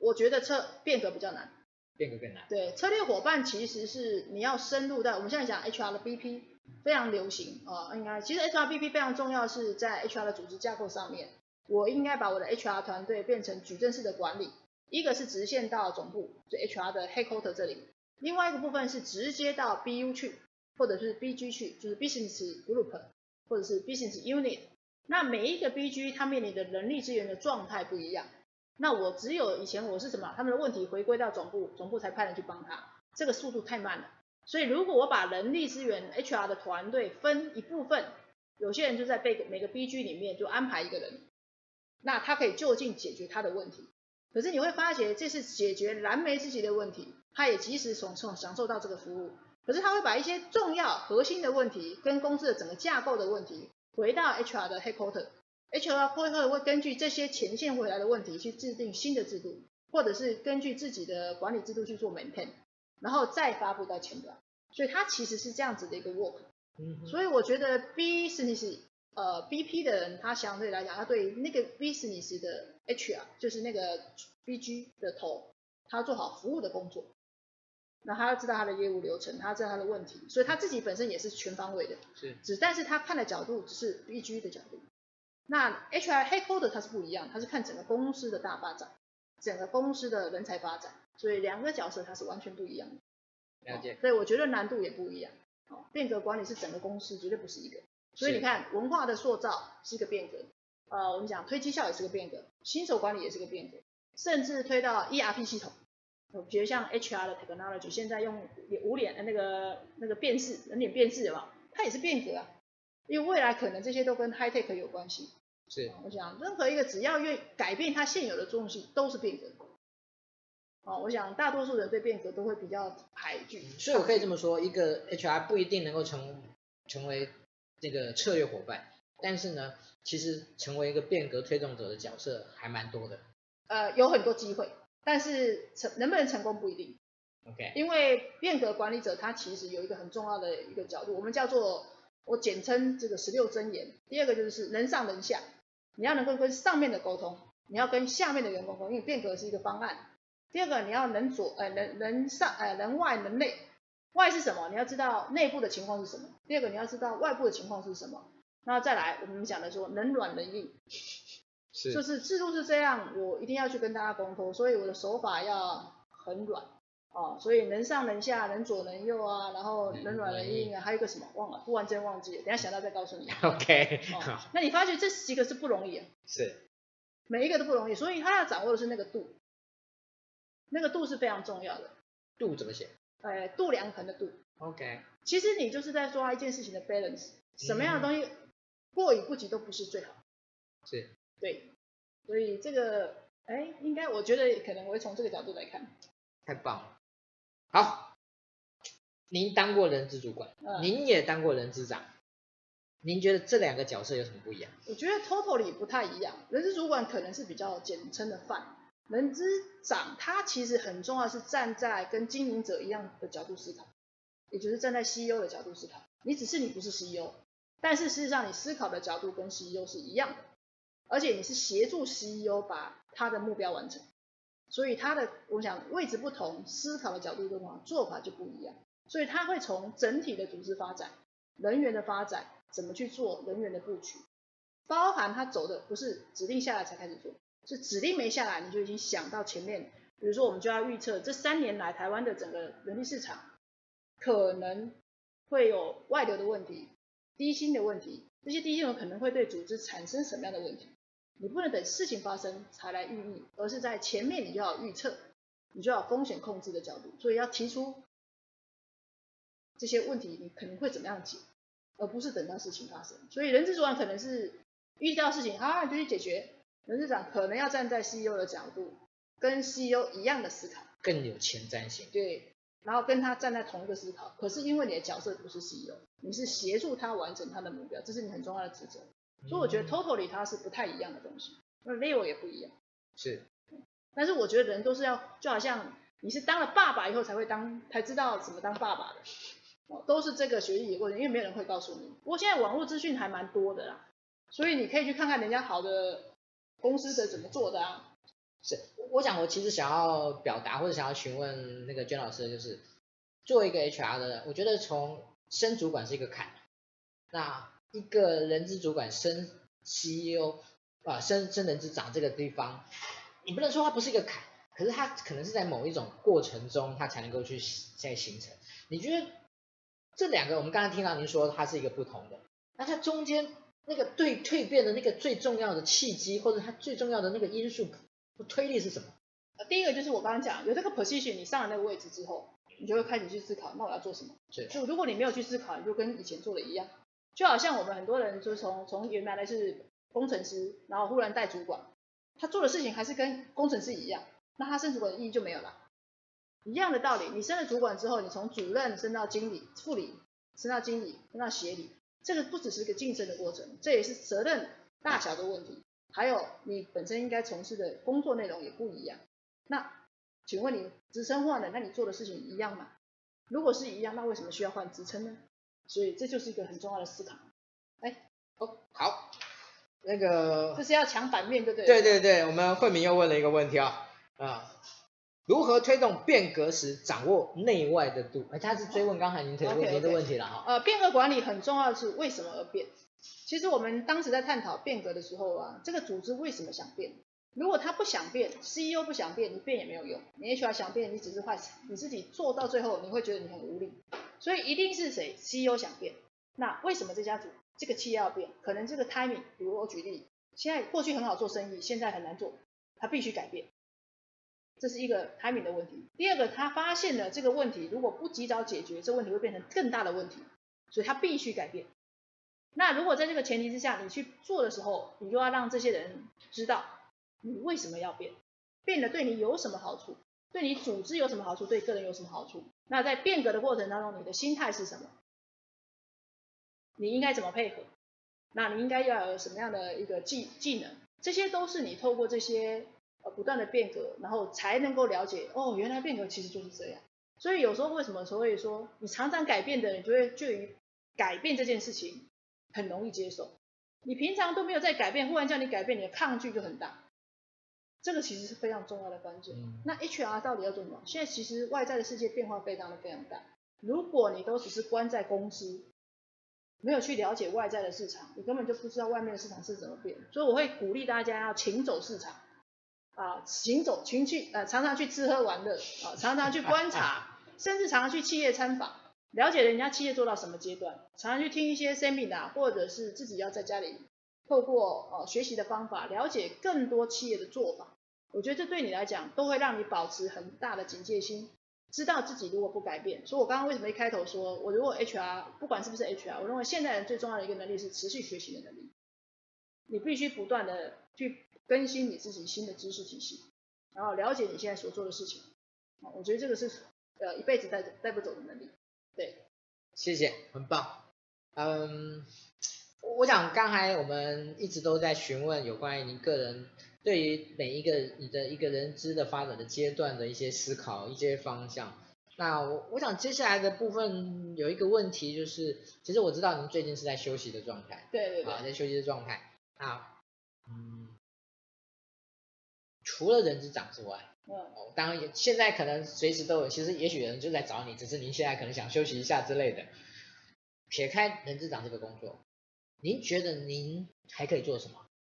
我觉得策变革比较难。变革更难。对，策略伙伴其实是你要深入到我们现在讲 HR 的 BP 非常流行啊、呃，应该其实 HR BP 非常重要，是在 HR 的组织架构上面，我应该把我的 HR 团队变成矩阵式的管理，一个是直线到总部，就 HR 的 headquarter 这里，另外一个部分是直接到 BU 去，或者是 BG 去，就是 business group 或者是 business unit，那每一个 BG 它面临的人力资源的状态不一样。那我只有以前我是什么？他们的问题回归到总部，总部才派人去帮他，这个速度太慢了。所以如果我把人力资源 HR 的团队分一部分，有些人就在每个每个 BG 里面就安排一个人，那他可以就近解决他的问题。可是你会发觉这是解决燃眉之急的问题，他也及时从从享受到这个服务。可是他会把一些重要核心的问题跟公司的整个架构的问题回到 HR 的 headquarter。HR 会会会根据这些前线回来的问题去制定新的制度，或者是根据自己的管理制度去做 maintain，然后再发布到前端。所以它其实是这样子的一个 work。嗯。所以我觉得 business 呃 BP 的人，他相对来讲，他对那个 business 的 HR 就是那个 BG 的头，他做好服务的工作。那他要知道他的业务流程，他要知道他的问题，所以他自己本身也是全方位的。是。只但是他看的角度只是 BG 的角度。那 HR headquarter 它是不一样，它是看整个公司的大发展，整个公司的人才发展，所以两个角色它是完全不一样的。了解。所以我觉得难度也不一样。哦，变革管理是整个公司，绝对不是一个。所以你看，文化的塑造是一个变革。呃，我们讲推绩效也是个变革，新手管理也是个变革，甚至推到 ERP 系统，我觉得像 HR 的 technology 现在用无脸的那个那个辨识人脸辨识的嘛，它也是变革啊。因为未来可能这些都跟 high tech 有关系，是，我想任何一个只要愿改变它现有的东西都是变革。哦，我想大多数人对变革都会比较排拒。所以我可以这么说，一个 HR 不一定能够成成为这个策略伙伴，但是呢，其实成为一个变革推动者的角色还蛮多的。呃，有很多机会，但是成能不能成功不一定。OK，因为变革管理者他其实有一个很重要的一个角度，我们叫做。我简称这个十六真言。第二个就是人上人下，你要能够跟上面的沟通，你要跟下面的员工沟通，因为变革是一个方案。第二个你要人左呃人人上呃人外人内，外是什么？你要知道内部的情况是什么。第二个你要知道外部的情况是什么。然后再来我们讲的说人软人硬，是就是制度是这样，我一定要去跟大家沟通，所以我的手法要很软。哦，所以能上能下，能左能右啊，然后能软能硬啊，还有一个什么忘了，不完真忘记了，等下想到再告诉你。OK。那你发觉这几个是不容易啊？是。每一个都不容易，所以他要掌握的是那个度，那个度是非常重要的。度怎么写？呃，度量衡的度。OK。其实你就是在抓一件事情的 balance，什么样的东西过与不及都不是最好。是。对。所以这个，哎，应该我觉得可能我会从这个角度来看。太棒了。好，您当过人资主管，嗯，您也当过人资长，您觉得这两个角色有什么不一样？我觉得 totally 不太一样。人资主管可能是比较简称的范，人资长他其实很重要，是站在跟经营者一样的角度思考，也就是站在 CEO 的角度思考。你只是你不是 CEO，但是事实上你思考的角度跟 CEO 是一样的，而且你是协助 CEO 把他的目标完成。所以他的，我想位置不同，思考的角度不同，做法就不一样。所以他会从整体的组织发展、人员的发展，怎么去做人员的布局，包含他走的不是指定下来才开始做，是指定没下来你就已经想到前面。比如说我们就要预测这三年来台湾的整个人力市场可能会有外流的问题、低薪的问题，这些低薪有可能会对组织产生什么样的问题？你不能等事情发生才来预预，而是在前面你就要预测，你就要风险控制的角度，所以要提出这些问题，你可能会怎么样解，而不是等到事情发生。所以人资主管可能是遇到事情，啊，就去解决。人事长可能要站在 CEO 的角度，跟 CEO 一样的思考，更有前瞻性。对，然后跟他站在同一个思考，可是因为你的角色不是 CEO，你是协助他完成他的目标，这是你很重要的职责。所以我觉得 totally 它是不太一样的东西，那 level 也不一样。是。但是我觉得人都是要，就好像你是当了爸爸以后才会当，才知道怎么当爸爸的，哦，都是这个学习的过程，因为没有人会告诉你。不过现在网络资讯还蛮多的啦，所以你可以去看看人家好的公司的怎么做的啊，是，我想我其实想要表达或者想要询问那个娟老师的就是，作为一个 HR 的，我觉得从升主管是一个坎，那一个人资主管升 CEO 啊，升升人资长这个地方，你不能说它不是一个坎，可是它可能是在某一种过程中，它才能够去在形成。你觉得这两个，我们刚才听到您说它是一个不同的，那它中间那个对蜕变的那个最重要的契机，或者它最重要的那个因素推力是什么？呃，第一个就是我刚刚讲，有这个 position，你上了那个位置之后，你就会开始去思考，那我要做什么？对。就如果你没有去思考，你就跟以前做的一样，就好像我们很多人就是从从原来的是工程师，然后忽然带主管，他做的事情还是跟工程师一样，那他升主管的意义就没有了。一样的道理，你升了主管之后，你从主任升到经理、副理，升到经理，升到协理，这个不只是一个晋升的过程，这也是责任大小的问题。还有你本身应该从事的工作内容也不一样。那请问你职称换了，那你做的事情一样吗？如果是一样，那为什么需要换职称呢？所以这就是一个很重要的思考。哎，哦，好，那个这是要抢反面，对不对？对对对，我们慧敏又问了一个问题啊啊，如何推动变革时掌握内外的度？哎，他是追问刚才您提的问的问题了哈。呃，变革管理很重要的是为什么而变？其实我们当时在探讨变革的时候啊，这个组织为什么想变？如果他不想变，CEO 不想变，你变也没有用。你 HR 想变，你只是坏死，你自己做到最后，你会觉得你很无力。所以一定是谁？CEO 想变。那为什么这家组这个企业要变？可能这个 timing，比如我举例，现在过去很好做生意，现在很难做，他必须改变。这是一个 timing 的问题。第二个，他发现了这个问题，如果不及早解决，这问题会变成更大的问题，所以他必须改变。那如果在这个前提之下，你去做的时候，你就要让这些人知道你为什么要变，变了对你有什么好处，对你组织有什么好处，对个人有什么好处。那在变革的过程当中，你的心态是什么？你应该怎么配合？那你应该要有什么样的一个技技能？这些都是你透过这些呃不断的变革，然后才能够了解哦，原来变革其实就是这样。所以有时候为什么所以说你常常改变的人，就会对于改变这件事情。很容易接受，你平常都没有在改变，忽然叫你改变，你的抗拒就很大。这个其实是非常重要的关键。嗯、那 HR 到底要做什么？现在其实外在的世界变化非常的非常大。如果你都只是关在公司，没有去了解外在的市场，你根本就不知道外面的市场是怎么变。所以我会鼓励大家要勤走市场，啊，勤走勤去，呃，常常去吃喝玩乐，啊，常常去观察，甚至常常去企业参访。了解人家企业做到什么阶段，常常去听一些 seminar，或者是自己要在家里透过呃学习的方法，了解更多企业的做法。我觉得这对你来讲都会让你保持很大的警戒心，知道自己如果不改变。所以我刚刚为什么一开头说，我如果 HR 不管是不是 HR，我认为现代人最重要的一个能力是持续学习的能力。你必须不断的去更新你自己新的知识体系，然后了解你现在所做的事情。我觉得这个是呃一辈子带带不走的能力。对，谢谢，很棒。嗯，我想刚才我们一直都在询问有关于您个人对于每一个你的一个人资的发展的阶段的一些思考、一些方向。那我我想接下来的部分有一个问题就是，其实我知道您最近是在休息的状态，对对对，啊，在休息的状态。那嗯，除了人资长之外。嗯，当然，现在可能随时都有，其实也许有人就在找你，只是您现在可能想休息一下之类的。撇开人资长这个工作，您觉得您还可以做什么，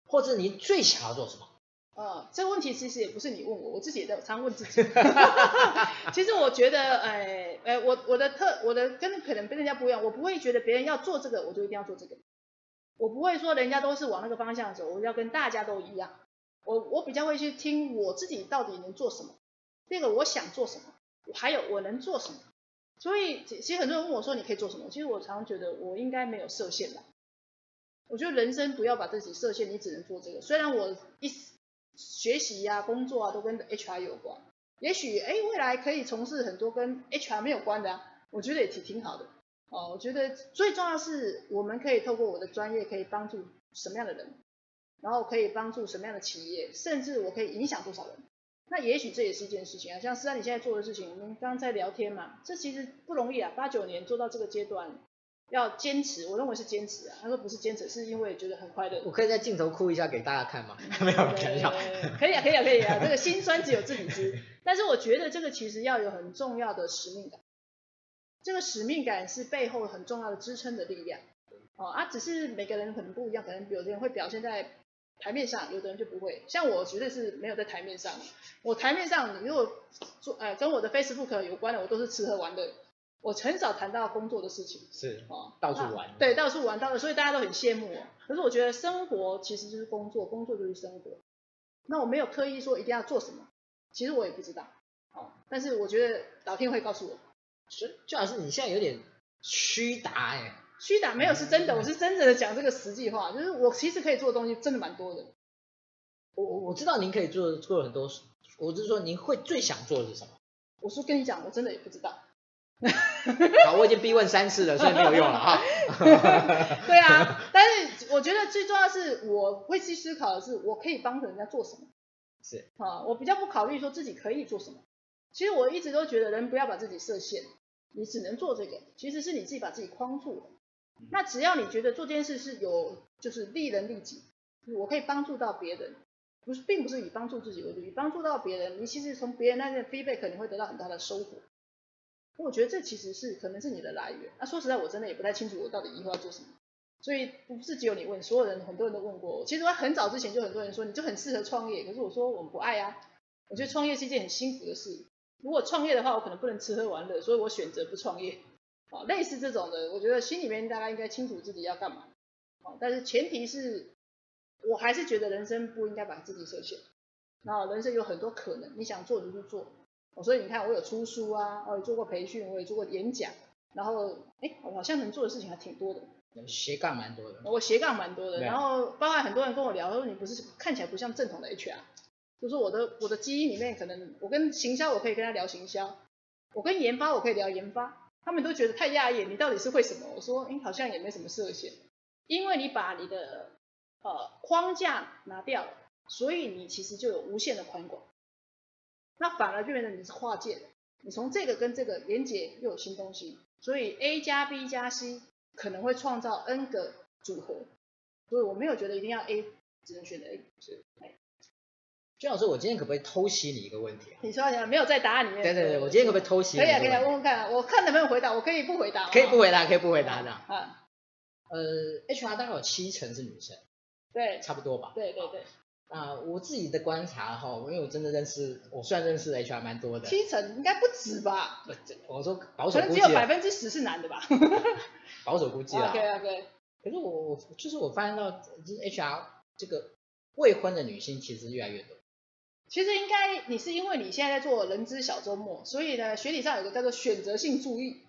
或者您最想要做什么？呃，这个问题其实也不是你问我，我自己也在常问自己。其实我觉得，哎，哎，我我的特我的跟可能跟人家不一样，我不会觉得别人要做这个，我就一定要做这个。我不会说人家都是往那个方向走，我要跟大家都一样。我我比较会去听我自己到底能做什么，这个我想做什么，还有我能做什么。所以其实很多人问我说，你可以做什么，其实我常常觉得我应该没有设限的。我觉得人生不要把自己设限，你只能做这个。虽然我一学习呀、工作啊都跟 HR 有关，也许哎未来可以从事很多跟 HR 没有关的、啊，我觉得也挺挺好的。哦，我觉得最重要是我们可以透过我的专业可以帮助什么样的人。然后可以帮助什么样的企业，甚至我可以影响多少人？那也许这也是一件事情啊。像思安你现在做的事情，我们刚刚在聊天嘛，这其实不容易啊。八九年做到这个阶段，要坚持，我认为是坚持啊。他说不是坚持，是因为觉得很快乐。我可以在镜头哭一下给大家看吗？没有，开玩笑。可以啊，可以啊，可以啊。这个心酸只有自己知。但是我觉得这个其实要有很重要的使命感，这个使命感是背后很重要的支撑的力量。哦啊，只是每个人可能不一样，可能有的人会表现在台面上，有的人就不会。像我绝对是没有在台面上。我台面上，你如果做呃跟我的 Facebook 有关的，我都是吃喝玩乐。我很少谈到工作的事情，是哦，到处玩，对，到处玩，到所以大家都很羡慕我。可是我觉得生活其实就是工作，工作就是生活。那我没有刻意说一定要做什么，其实我也不知道，哦，但是我觉得老天会告诉我。所以，就好是你现在有点虚答哎，虚答没有是真的，我是真正的讲这个实际话，就是我其实可以做的东西真的蛮多的。我我我知道您可以做做很多，我是说您会最想做的是什么？我说跟你讲，我真的也不知道。好，我已经逼问三次了，所以没有用了哈。对啊，但是我觉得最重要的是，我会去思考的是，我可以帮助人家做什么。是啊，我比较不考虑说自己可以做什么。其实我一直都觉得，人不要把自己设限，你只能做这个，其实是你自己把自己框住了。那只要你觉得做这件事是有，就是利人利己，我可以帮助到别人，不是，并不是以帮助自己为主，以帮助到别人，你其实从别人那边 feedback 你会得到很大的收获。我觉得这其实是可能是你的来源。那说实在，我真的也不太清楚我到底以后要做什么。所以不是只有你问，所有人很多人都问过我。其实我很早之前就很多人说你就很适合创业，可是我说我不爱啊。我觉得创业是一件很辛苦的事。如果创业的话，我可能不能吃喝玩乐，所以我选择不创业。啊，类似这种的，我觉得心里面大家应该清楚自己要干嘛。啊，但是前提是，我还是觉得人生不应该把自己设限。然后人生有很多可能，你想做就去做。所以你看，我有出书啊，我也做过培训，我也做过演讲，然后，哎，我好像能做的事情还挺多的。斜杠蛮多的。我斜杠蛮多的，然后包括很多人跟我聊，说你不是看起来不像正统的 HR，就说我的我的基因里面可能，我跟行销我可以跟他聊行销，我跟研发我可以聊研发，他们都觉得太讶异，你到底是会什么？我说，哎，好像也没什么涉嫌，因为你把你的呃框架拿掉了，所以你其实就有无限的宽广。那反而就变成你是跨界的，你从这个跟这个连接又有新东西，所以 A 加 B 加 C 可能会创造 N 个组合，所以我没有觉得一定要 A，只能选择 A。是，哎，娟老师，我今天可不可以偷袭你一个问题啊？你说一没有在答案里面。对对对，我今天可不可以偷袭？可以啊，可以啊，问问看，我看能不能回答，我可以不回答。可以不回答，可以不回答的。啊。呃，HR 大概有七成是女生。对。差不多吧。对对对。啊，我自己的观察哈，因为我真的认识，我算认识 HR 蛮多的。七成应该不止吧？我说保守估计。可能只有百分之十是男的吧？保守估计啊。OK OK。可是我我就是我发现到，就是 HR 这个未婚的女性其实越来越多。其实应该你是因为你现在在做人资小周末，所以呢，学理上有个叫做选择性注意，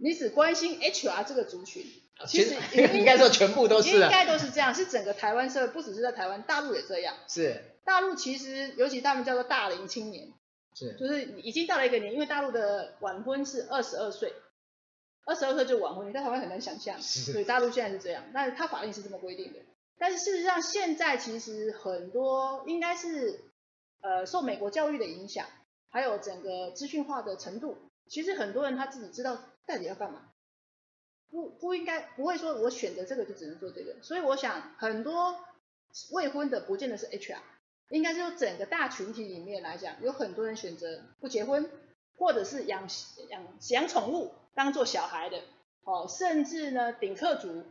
你只关心 HR 这个族群。其实 应该说全部都是，应该都是这样，是整个台湾社会，不只是在台湾，大陆也这样。是。大陆其实，尤其他们叫做大龄青年，是，就是已经到了一个年，因为大陆的晚婚是二十二岁，二十二岁就晚婚，你在台湾很难想象，所以大陆现在是这样，但是他法令是这么规定的。但是事实上，现在其实很多应该是，呃，受美国教育的影响，还有整个资讯化的程度，其实很多人他自己知道到底要干嘛。不不应该不会说，我选择这个就只能做这个。所以我想，很多未婚的不见得是 HR，应该是说整个大群体里面来讲，有很多人选择不结婚，或者是养养养宠物当做小孩的，哦，甚至呢顶客族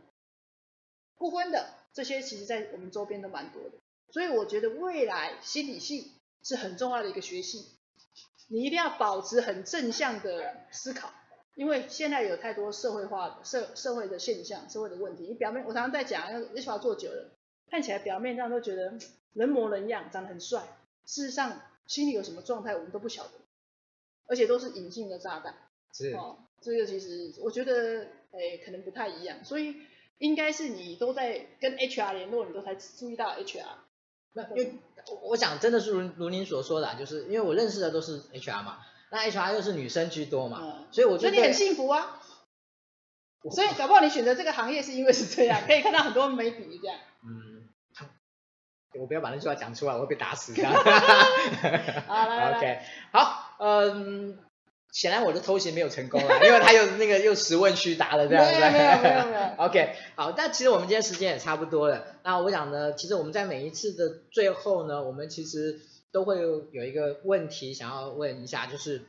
不婚的，这些其实在我们周边都蛮多的。所以我觉得未来心理系是很重要的一个学系，你一定要保持很正向的思考。因为现在有太多社会化的社社会的现象、社会的问题。你表面我常常在讲，HR 做久了，看起来表面上都觉得人模人样，长得很帅，事实上心里有什么状态我们都不晓得，而且都是隐性的炸弹。是。哦，这个其实我觉得，哎，可能不太一样。所以应该是你都在跟 HR 联络，你都才注意到 HR。那因为我想真的是如如您所说的，就是因为我认识的都是 HR 嘛。那 HR 又是女生居多嘛，嗯、所以我觉得你很幸福啊。所以搞不好你选择这个行业是因为是这样，可以看到很多美女这样。嗯，我不要把那句话讲出来，我会被打死的。好，来 来来。OK，好，嗯，显然我的偷袭没有成功了，因为他又那个又实问虚答了这样子。没有没有没有没有。OK，好，但其实我们今天时间也差不多了。那我想呢，其实我们在每一次的最后呢，我们其实都会有一个问题想要问一下，就是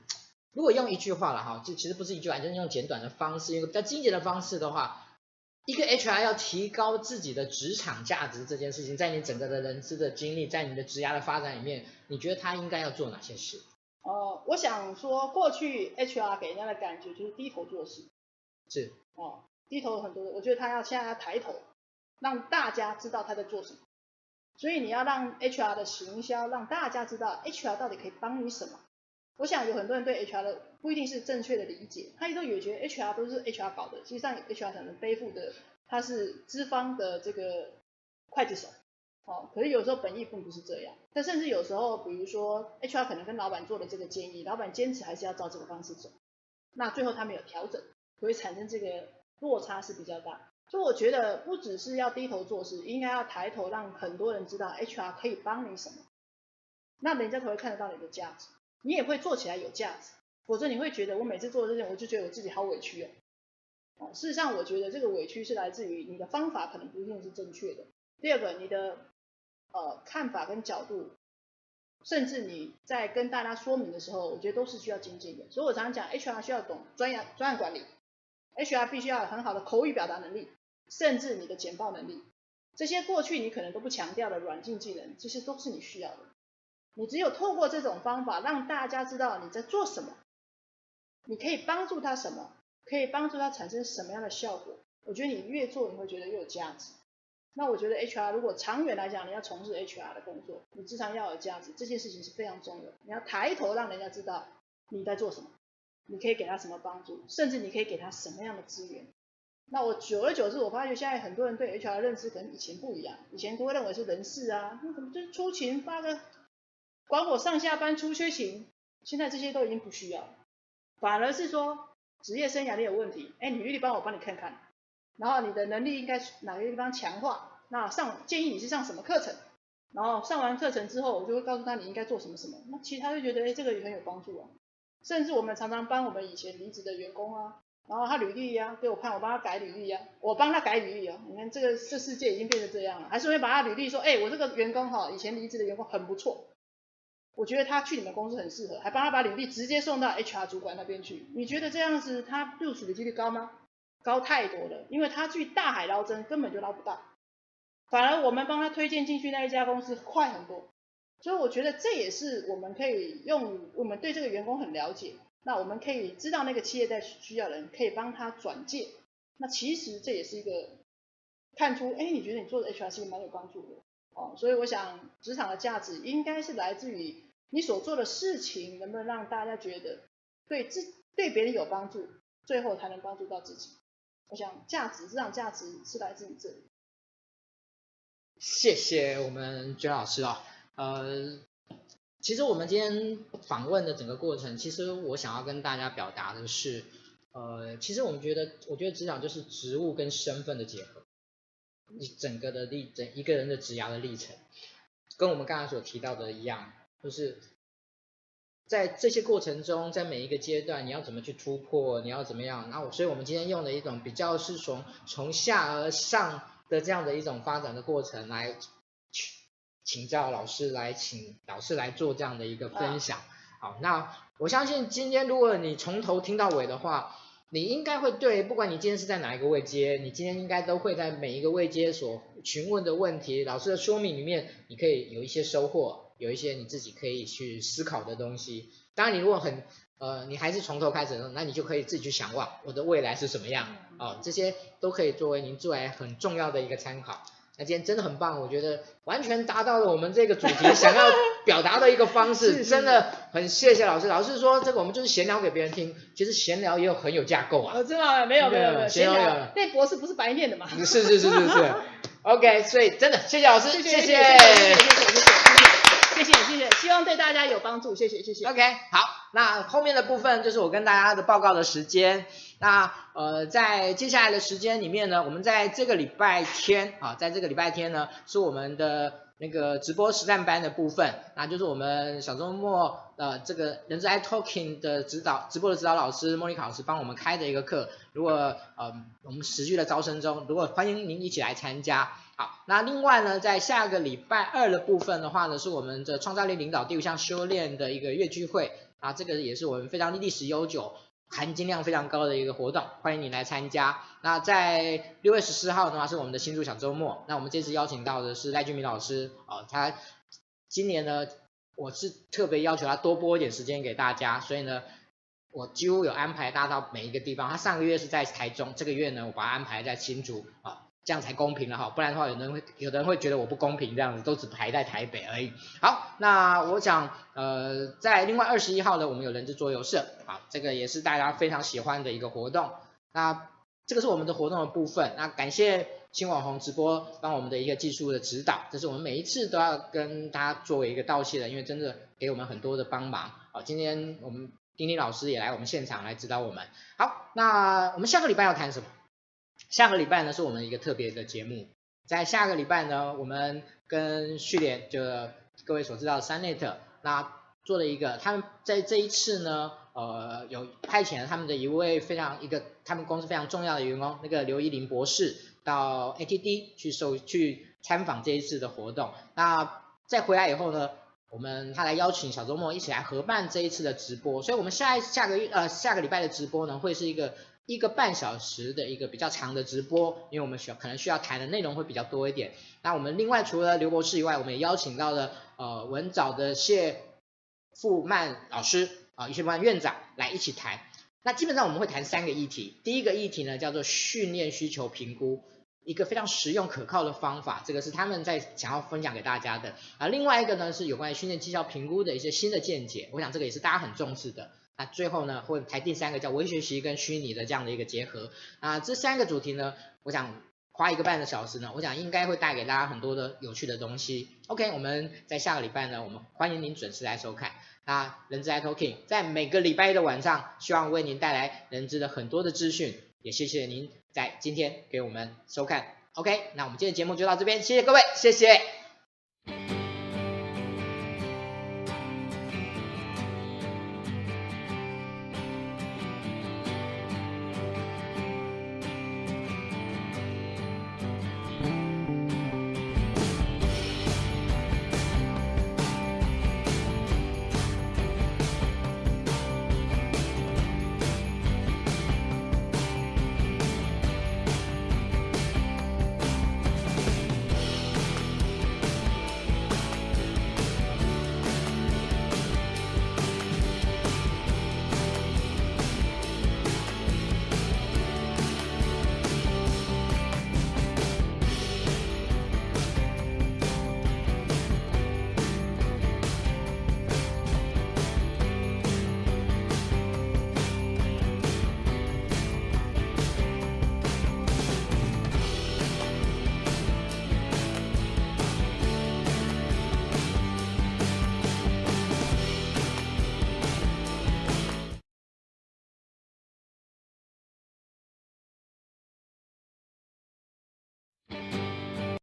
如果用一句话了哈，就其实不是一句话，就是用简短的方式，用比较精简的方式的话，一个 HR 要提高自己的职场价值这件事情，在你整个的人资的经历，在你的职涯的发展里面，你觉得他应该要做哪些事？哦，我想说，过去 HR 给人家的感觉就是低头做事，是哦，低头很多，我觉得他要现在要抬头，让大家知道他在做什么。所以你要让 HR 的行销，让大家知道 HR 到底可以帮你什么。我想有很多人对 HR 的不一定是正确的理解，他一直也觉得 HR 都是 HR 搞的，实际上 HR 可能背负的他是资方的这个刽子手。哦，可是有时候本意并不是这样，但甚至有时候，比如说 HR 可能跟老板做的这个建议，老板坚持还是要照这个方式走，那最后他没有调整，所以产生这个落差是比较大。就我觉得不只是要低头做事，应该要抬头，让很多人知道 HR 可以帮你什么，那人家才会看得到你的价值，你也会做起来有价值，否则你会觉得我每次做这件，我就觉得我自己好委屈哦。哦，事实上我觉得这个委屈是来自于你的方法可能不一定是正确的。第二个，你的呃，看法跟角度，甚至你在跟大家说明的时候，我觉得都是需要精进的。所以我常常讲，HR 需要懂专业专案管理，HR 必须要有很好的口语表达能力，甚至你的简报能力，这些过去你可能都不强调的软性技能，这些都是你需要的。你只有透过这种方法，让大家知道你在做什么，你可以帮助他什么，可以帮助他产生什么样的效果。我觉得你越做，你会觉得越有价值。那我觉得 HR 如果长远来讲，你要从事 HR 的工作，你至少要有价值，这件事情是非常重要的。你要抬头让人家知道你在做什么，你可以给他什么帮助，甚至你可以给他什么样的资源。那我久而久之，我发觉现在很多人对 HR 的认知跟以前不一样，以前都会认为是人事啊，那怎么就出勤发个管我上下班出缺勤，现在这些都已经不需要，反而是说职业生涯你有问题，哎，履历帮我帮你看看。然后你的能力应该哪个地方强化？那上建议你是上什么课程？然后上完课程之后，我就会告诉他你应该做什么什么。那其他就觉得，哎，这个也很有帮助啊。甚至我们常常帮我们以前离职的员工啊，然后他履历呀、啊，给我看，我帮他改履历呀、啊，我帮他改履历啊。你看这个这世界已经变成这样了，还是会把他履历说，哎，我这个员工哈，以前离职的员工很不错，我觉得他去你们公司很适合，还帮他把履历直接送到 HR 主管那边去。你觉得这样子他录取的几率高吗？高太多了，因为他去大海捞针根本就捞不到，反而我们帮他推荐进去那一家公司快很多，所以我觉得这也是我们可以用，我们对这个员工很了解，那我们可以知道那个企业在需要人，可以帮他转介，那其实这也是一个看出，哎，你觉得你做的 HR 是蛮有帮助的哦，所以我想职场的价值应该是来自于你所做的事情能不能让大家觉得对自对别人有帮助，最后才能帮助到自己。我想价值，这样价值是来自于这里。谢谢我们娟老师啊、哦，呃，其实我们今天访问的整个过程，其实我想要跟大家表达的是，呃，其实我们觉得，我觉得职场就是职务跟身份的结合，你整个的历整一个人的职涯的历程，跟我们刚才所提到的一样，就是。在这些过程中，在每一个阶段，你要怎么去突破？你要怎么样？那我，所以我们今天用的一种比较是从从下而上的这样的一种发展的过程来请教老师，来请老师来做这样的一个分享。好，那我相信今天如果你从头听到尾的话，你应该会对，不管你今天是在哪一个位阶，你今天应该都会在每一个位阶所询问的问题，老师的说明里面，你可以有一些收获。有一些你自己可以去思考的东西，当然你如果很呃，你还是从头开始的，那你就可以自己去想哇，我的未来是什么样哦，这些都可以作为您作为很重要的一个参考。那今天真的很棒，我觉得完全达到了我们这个主题想要表达的一个方式，真的很谢谢老师。老师说这个我们就是闲聊给别人听，其实闲聊也有很有架构啊。我知道，没有没有没有，闲聊，聊那博士不是白念的嘛？是是是是是，，OK，所以真的谢谢老师，谢谢谢谢谢谢谢谢谢谢谢谢，希望对大家有帮助，谢谢谢谢。OK，好，那后面的部分就是我跟大家的报告的时间。那呃，在接下来的时间里面呢，我们在这个礼拜天啊，在这个礼拜天呢，是我们的那个直播实战班的部分，那就是我们小周末呃这个人资 iTalking 的指导直播的指导老师莫妮卡老师帮我们开的一个课，如果呃我们持续的招生中，如果欢迎您一起来参加。好，那另外呢，在下个礼拜二的部分的话呢，是我们的创造力领导第五项修炼的一个月聚会啊，这个也是我们非常历史悠久。含金量非常高的一个活动，欢迎你来参加。那在六月十四号的话是我们的新竹小周末，那我们这次邀请到的是赖俊明老师，哦，他今年呢，我是特别要求他多播一点时间给大家，所以呢，我几乎有安排他到每一个地方。他上个月是在台中，这个月呢，我把他安排在新竹，啊、这样才公平了哈，不然的话，有人会有人会觉得我不公平，这样子都只排在台北而已。好，那我想，呃，在另外二十一号呢，我们有人资桌游社，好，这个也是大家非常喜欢的一个活动。那这个是我们的活动的部分。那感谢新网红直播帮我们的一个技术的指导，这是我们每一次都要跟大家作为一个道谢的，因为真的给我们很多的帮忙。好，今天我们丁丁老师也来我们现场来指导我们。好，那我们下个礼拜要谈什么？下个礼拜呢，是我们一个特别的节目，在下个礼拜呢，我们跟序列就各位所知道的 Sunnet 那做了一个，他们在这一次呢，呃，有派遣了他们的一位非常一个他们公司非常重要的员工，那个刘依林博士到 ATD 去受去参访这一次的活动。那再回来以后呢，我们他来邀请小周末一起来合办这一次的直播，所以我们下下个月呃下个礼拜的直播呢，会是一个。一个半小时的一个比较长的直播，因为我们需要可能需要谈的内容会比较多一点。那我们另外除了刘博士以外，我们也邀请到了呃文藻的谢富曼老师啊，谢富曼院长来一起谈。那基本上我们会谈三个议题，第一个议题呢叫做训练需求评估，一个非常实用可靠的方法，这个是他们在想要分享给大家的。啊，另外一个呢是有关于训练绩效评估的一些新的见解，我想这个也是大家很重视的。那最后呢，会排第三个叫微学习跟虚拟的这样的一个结合。啊，这三个主题呢，我想花一个半个小时呢，我想应该会带给大家很多的有趣的东西。OK，我们在下个礼拜呢，我们欢迎您准时来收看。那人资 iTalking 在每个礼拜一的晚上，希望为您带来人资的很多的资讯。也谢谢您在今天给我们收看。OK，那我们今天节目就到这边，谢谢各位，谢谢。